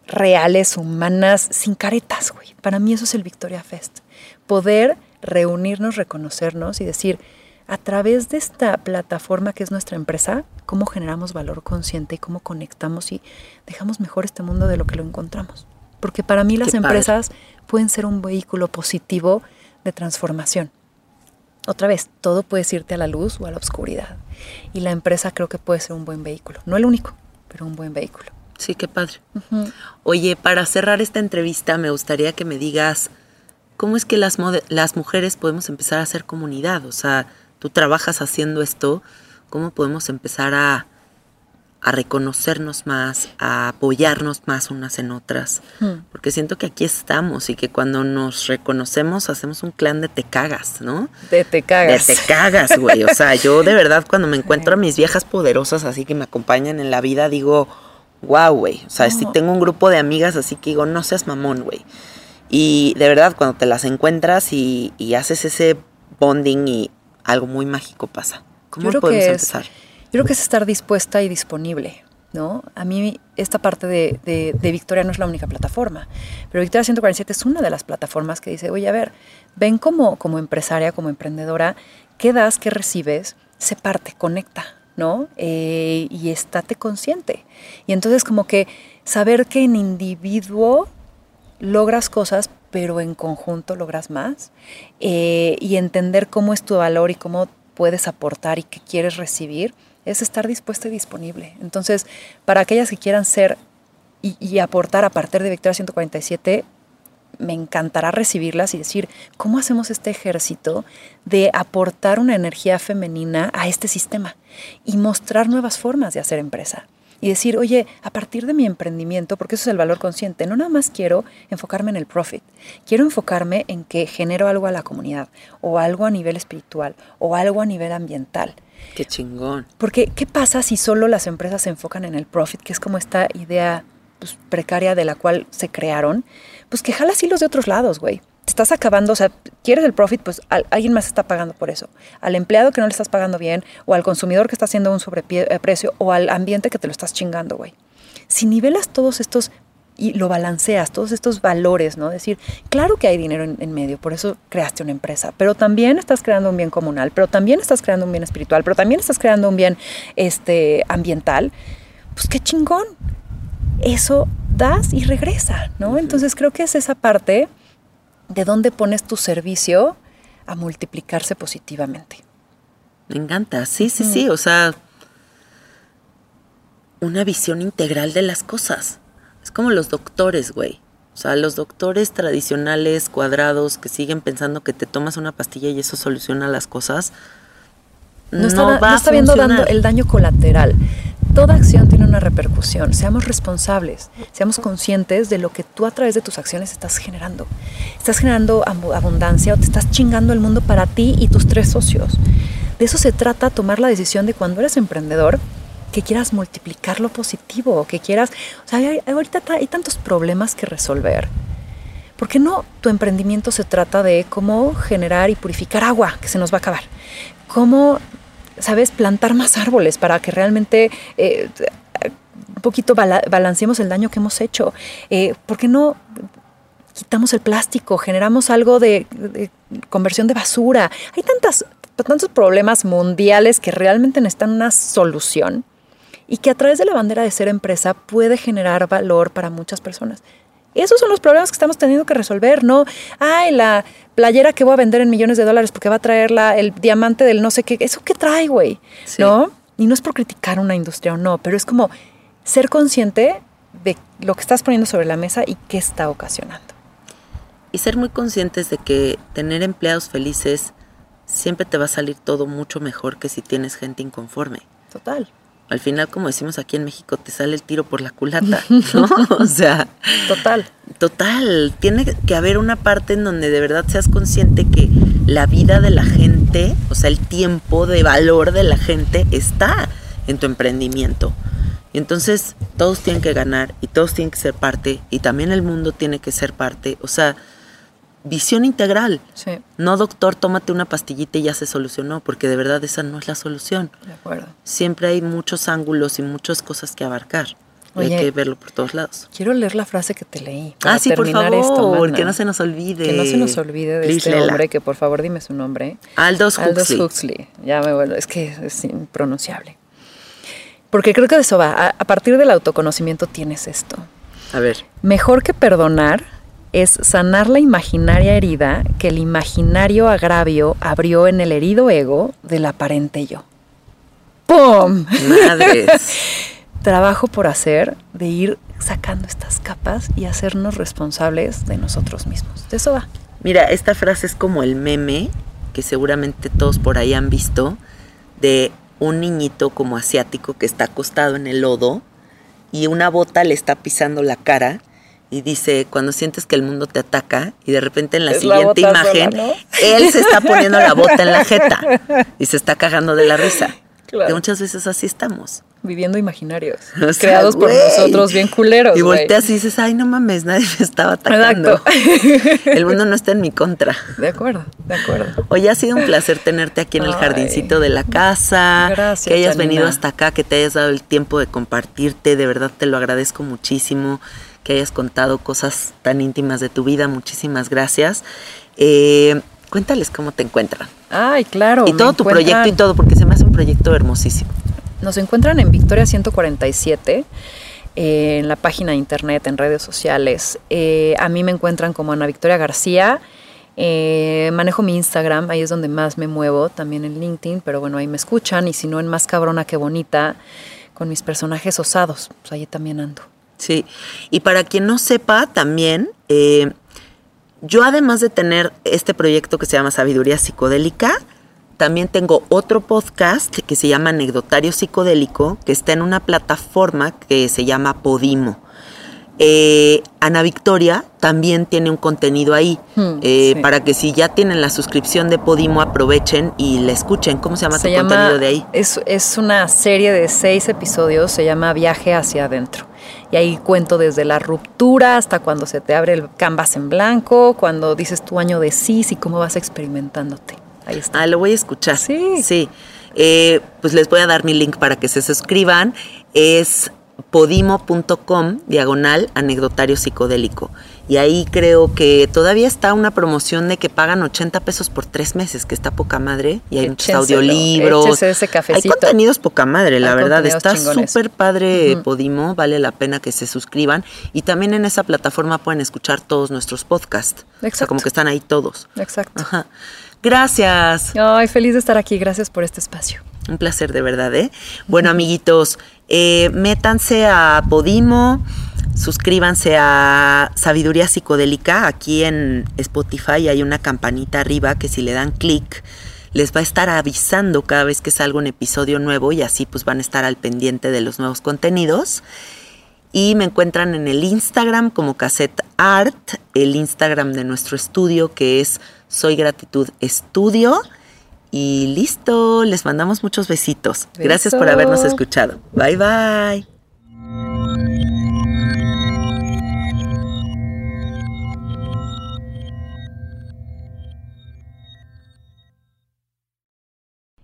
reales, humanas, sin caretas, güey. Para mí eso es el Victoria Fest. Poder reunirnos, reconocernos y decir, a través de esta plataforma que es nuestra empresa, cómo generamos valor consciente y cómo conectamos y dejamos mejor este mundo de lo que lo encontramos. Porque para mí las Qué padre. Pueden ser un vehículo positivo de transformación. Otra vez, todo puede irte a la luz o a la oscuridad. Y la empresa creo que puede ser un buen vehículo. No el único, pero un buen vehículo. Sí, qué padre. Oye, para cerrar esta entrevista me gustaría que me digas cómo es que las, las mujeres podemos empezar a hacer comunidad. O sea, tú trabajas haciendo esto, ¿cómo podemos empezar a, a reconocernos más, a apoyarnos más unas en otras? Hmm. Porque siento que aquí estamos y que cuando nos reconocemos hacemos un clan de te cagas, ¿no? De te De cagas. te cagas, güey. O sea, yo de verdad cuando me encuentro a mis viejas poderosas así que me acompañan en la vida, digo, wow, güey. O sea, si tengo un grupo de amigas así que digo, no seas mamón, güey. Y de verdad, cuando te las encuentras y, y haces ese bonding y algo muy mágico pasa. ¿Cómo podemos que es- empezar? Creo que es estar dispuesta y disponible, ¿no? A mí esta parte de Victoria no es la única plataforma, pero Victoria 147 es una de las plataformas que dice, oye, a ver, ven como, como empresaria, como emprendedora, qué das, qué recibes, se parte, conecta, ¿no? Eh, y estate consciente. Y entonces como que saber que en individuo logras cosas, pero en conjunto logras más. Eh, y entender cómo es tu valor y cómo puedes aportar y qué quieres recibir, es estar dispuesta y disponible. Entonces, para aquellas que quieran ser y, y aportar a partir de Victoria 147, me encantará recibirlas y decir, ¿cómo hacemos este ejército de aportar una energía femenina a este sistema y mostrar nuevas formas de hacer empresa? Y decir, oye, a partir de mi emprendimiento, porque eso es el valor consciente, no nada más quiero enfocarme en el profit, quiero enfocarme en que genero algo a la comunidad, o algo a nivel espiritual, o algo a nivel ambiental. Qué chingón. Porque, ¿qué pasa si solo las empresas se enfocan en el profit, que es como esta idea pues, precaria de la cual se crearon? Pues que jalas hilos de otros lados, güey. Te estás acabando, o sea, quieres el profit, pues al- alguien más está pagando por eso. Al empleado que no le estás pagando bien, o al consumidor que está haciendo un sobreprecio, o al ambiente que te lo estás chingando, güey. Si nivelas todos estos y lo balanceas, todos estos valores, ¿no? Decir, claro que hay dinero en, en medio, por eso creaste una empresa, pero también estás creando un bien comunal, pero también estás creando un bien espiritual, pero también estás creando un bien este, ambiental, pues qué chingón. Eso das y regresa, ¿no? Entonces creo que es esa parte de donde pones tu servicio a multiplicarse positivamente. Me encanta, sí, sí, sí, o sea, una visión integral de las cosas. Es como los doctores, güey. O sea, los doctores tradicionales, cuadrados, que siguen pensando que te tomas una pastilla y eso soluciona las cosas, no, No, está, va no a está viendo dando el daño colateral. Toda acción tiene una repercusión. Seamos responsables, seamos conscientes de lo que tú a través de tus acciones estás generando. Estás generando abu- abundancia o te estás chingando el mundo para ti y tus tres socios. De eso se trata tomar la decisión de cuando eres emprendedor que quieras multiplicar lo positivo, que quieras, o sea, ahorita ta- hay tantos problemas que resolver. ¿Por qué no tu emprendimiento se trata de cómo generar y purificar agua que se nos va a acabar? ¿Cómo, sabes, plantar más árboles para que realmente eh, un poquito bala- balanceemos el daño que hemos hecho? Eh, ¿Por qué no quitamos el plástico, generamos algo de, de conversión de basura? Hay tantas, tantos problemas mundiales que realmente necesitan una solución y que a través de la bandera de ser empresa puede generar valor para muchas personas. Esos son los problemas que estamos teniendo que resolver, no, ay, la playera que voy a vender en millones de dólares porque va a traer la- el diamante del no sé qué, ¿eso qué trae, güey? Sí. ¿No? Y no es por criticar una industria o no, pero es como ser consciente de lo que estás poniendo sobre la mesa y qué está ocasionando. Y ser muy conscientes de que tener empleados felices siempre te va a salir todo mucho mejor que si tienes gente inconforme. Total, Al final, como decimos aquí en México, te sale el tiro por la culata, ¿no? O sea, total. Total, tiene que haber una parte en donde de verdad seas consciente que la vida de la gente, o sea, el tiempo de valor de la gente está en tu emprendimiento. Y entonces todos tienen que ganar y todos tienen que ser parte y también el mundo tiene que ser parte. O sea, visión integral. Sí, No, doctor, tómate una pastillita y ya se solucionó, porque de verdad esa no es la solución. de acuerdo. Siempre hay muchos ángulos y muchas cosas que abarcar. Hay que verlo por todos lados. Quiero leer la frase que te leí. Para Ah, sí, por favor, esto, que no se nos olvide. Que no se nos olvide de Liz este Lela. hombre, que por favor dime su nombre. Aldous Huxley. Aldous Huxley. Ya me vuelvo, es que es impronunciable. Porque creo que de eso va. A, a partir del autoconocimiento tienes esto. A ver. Mejor que perdonar es sanar la imaginaria herida que el imaginario agravio abrió en el herido ego del aparente yo. ¡Pum! Madres. Trabajo por hacer de ir sacando estas capas y hacernos responsables de nosotros mismos. De eso va. Mira, esta frase es como el meme que seguramente todos por ahí han visto de un niñito como asiático que está acostado en el lodo y una bota le está pisando la cara y dice, cuando sientes que el mundo te ataca y de repente en la Es siguiente imagen sola, ¿no? él se está poniendo la bota en la jeta y se está cagando de la risa. Claro. Que muchas veces así estamos. Viviendo imaginarios. O sea, creados por nosotros bien culeros. Y volteas y dices, ay, no mames, nadie me estaba atacando. Exacto. El mundo no está en mi contra. De acuerdo, de acuerdo. Oye, ha sido un placer tenerte aquí en el jardincito de la casa. Gracias, Que hayas Janina. venido hasta acá, que te hayas dado el tiempo de compartirte. De verdad te lo agradezco muchísimo. Que hayas contado cosas tan íntimas de tu vida. Muchísimas gracias. Eh, cuéntales cómo te encuentran. Ay, claro. y todo tu encuentran- proyecto y todo, porque se me hace un proyecto hermosísimo. Nos encuentran en Victoria 147. eh, en la página de internet, en redes sociales. Eh, a mí me encuentran como Ana Victoria García. Eh, manejo mi Instagram, ahí es donde más me muevo, también en LinkedIn, pero bueno, ahí me escuchan y si no en Más Cabrona que Bonita, con mis personajes osados, pues ahí también ando. Sí, y para quien no sepa, también, eh, yo además de tener este proyecto que se llama Sabiduría Psicodélica, también tengo otro podcast que se llama Anecdotario Psicodélico, que está en una plataforma que se llama Podimo. Eh, Ana Victoria también tiene un contenido ahí Hmm, eh, sí. para que si ya tienen la suscripción de Podimo aprovechen y la escuchen. ¿Cómo se llama Se tu llama, contenido de ahí? Es, es una serie de seis episodios, se llama Viaje hacia adentro. Y ahí cuento desde la ruptura hasta cuando se te abre el canvas en blanco, cuando dices tu año de cis y cómo vas experimentándote. Ahí está. Ah, lo voy a escuchar. Sí. Sí. Eh, pues les voy a dar mi link para que se suscriban. Es podimo.com diagonal anecdotario psicodélico. Y ahí creo que todavía está una promoción de que pagan 80 pesos por tres meses, que está poca madre. Y hay muchos audiolibros. ese. Hay contenidos poca madre, la Hay verdad. Está súper padre. Podimo, vale la pena que se suscriban. Y también en esa plataforma pueden escuchar todos nuestros podcasts. O sea, Exacto. como que están ahí todos. Exacto. Ajá. Gracias. Ay, feliz de estar aquí. Gracias por este espacio. Un placer de verdad, ¿eh? Bueno, amiguitos, eh, métanse a Podimo, suscríbanse a Sabiduría Psicodélica. Aquí en Spotify hay una campanita arriba que si le dan clic les va a estar avisando cada vez que salga un episodio nuevo y así pues van a estar al pendiente de los nuevos contenidos. Y me encuentran en el Instagram como Cassette Art, el Instagram de nuestro estudio que es Soy Gratitud Estudio. Y listo, les mandamos muchos besitos. Gracias por habernos escuchado. Bye bye.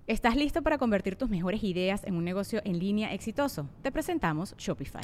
¿Estás listo para convertir tus mejores ideas en un negocio en línea exitoso? Te presentamos Shopify.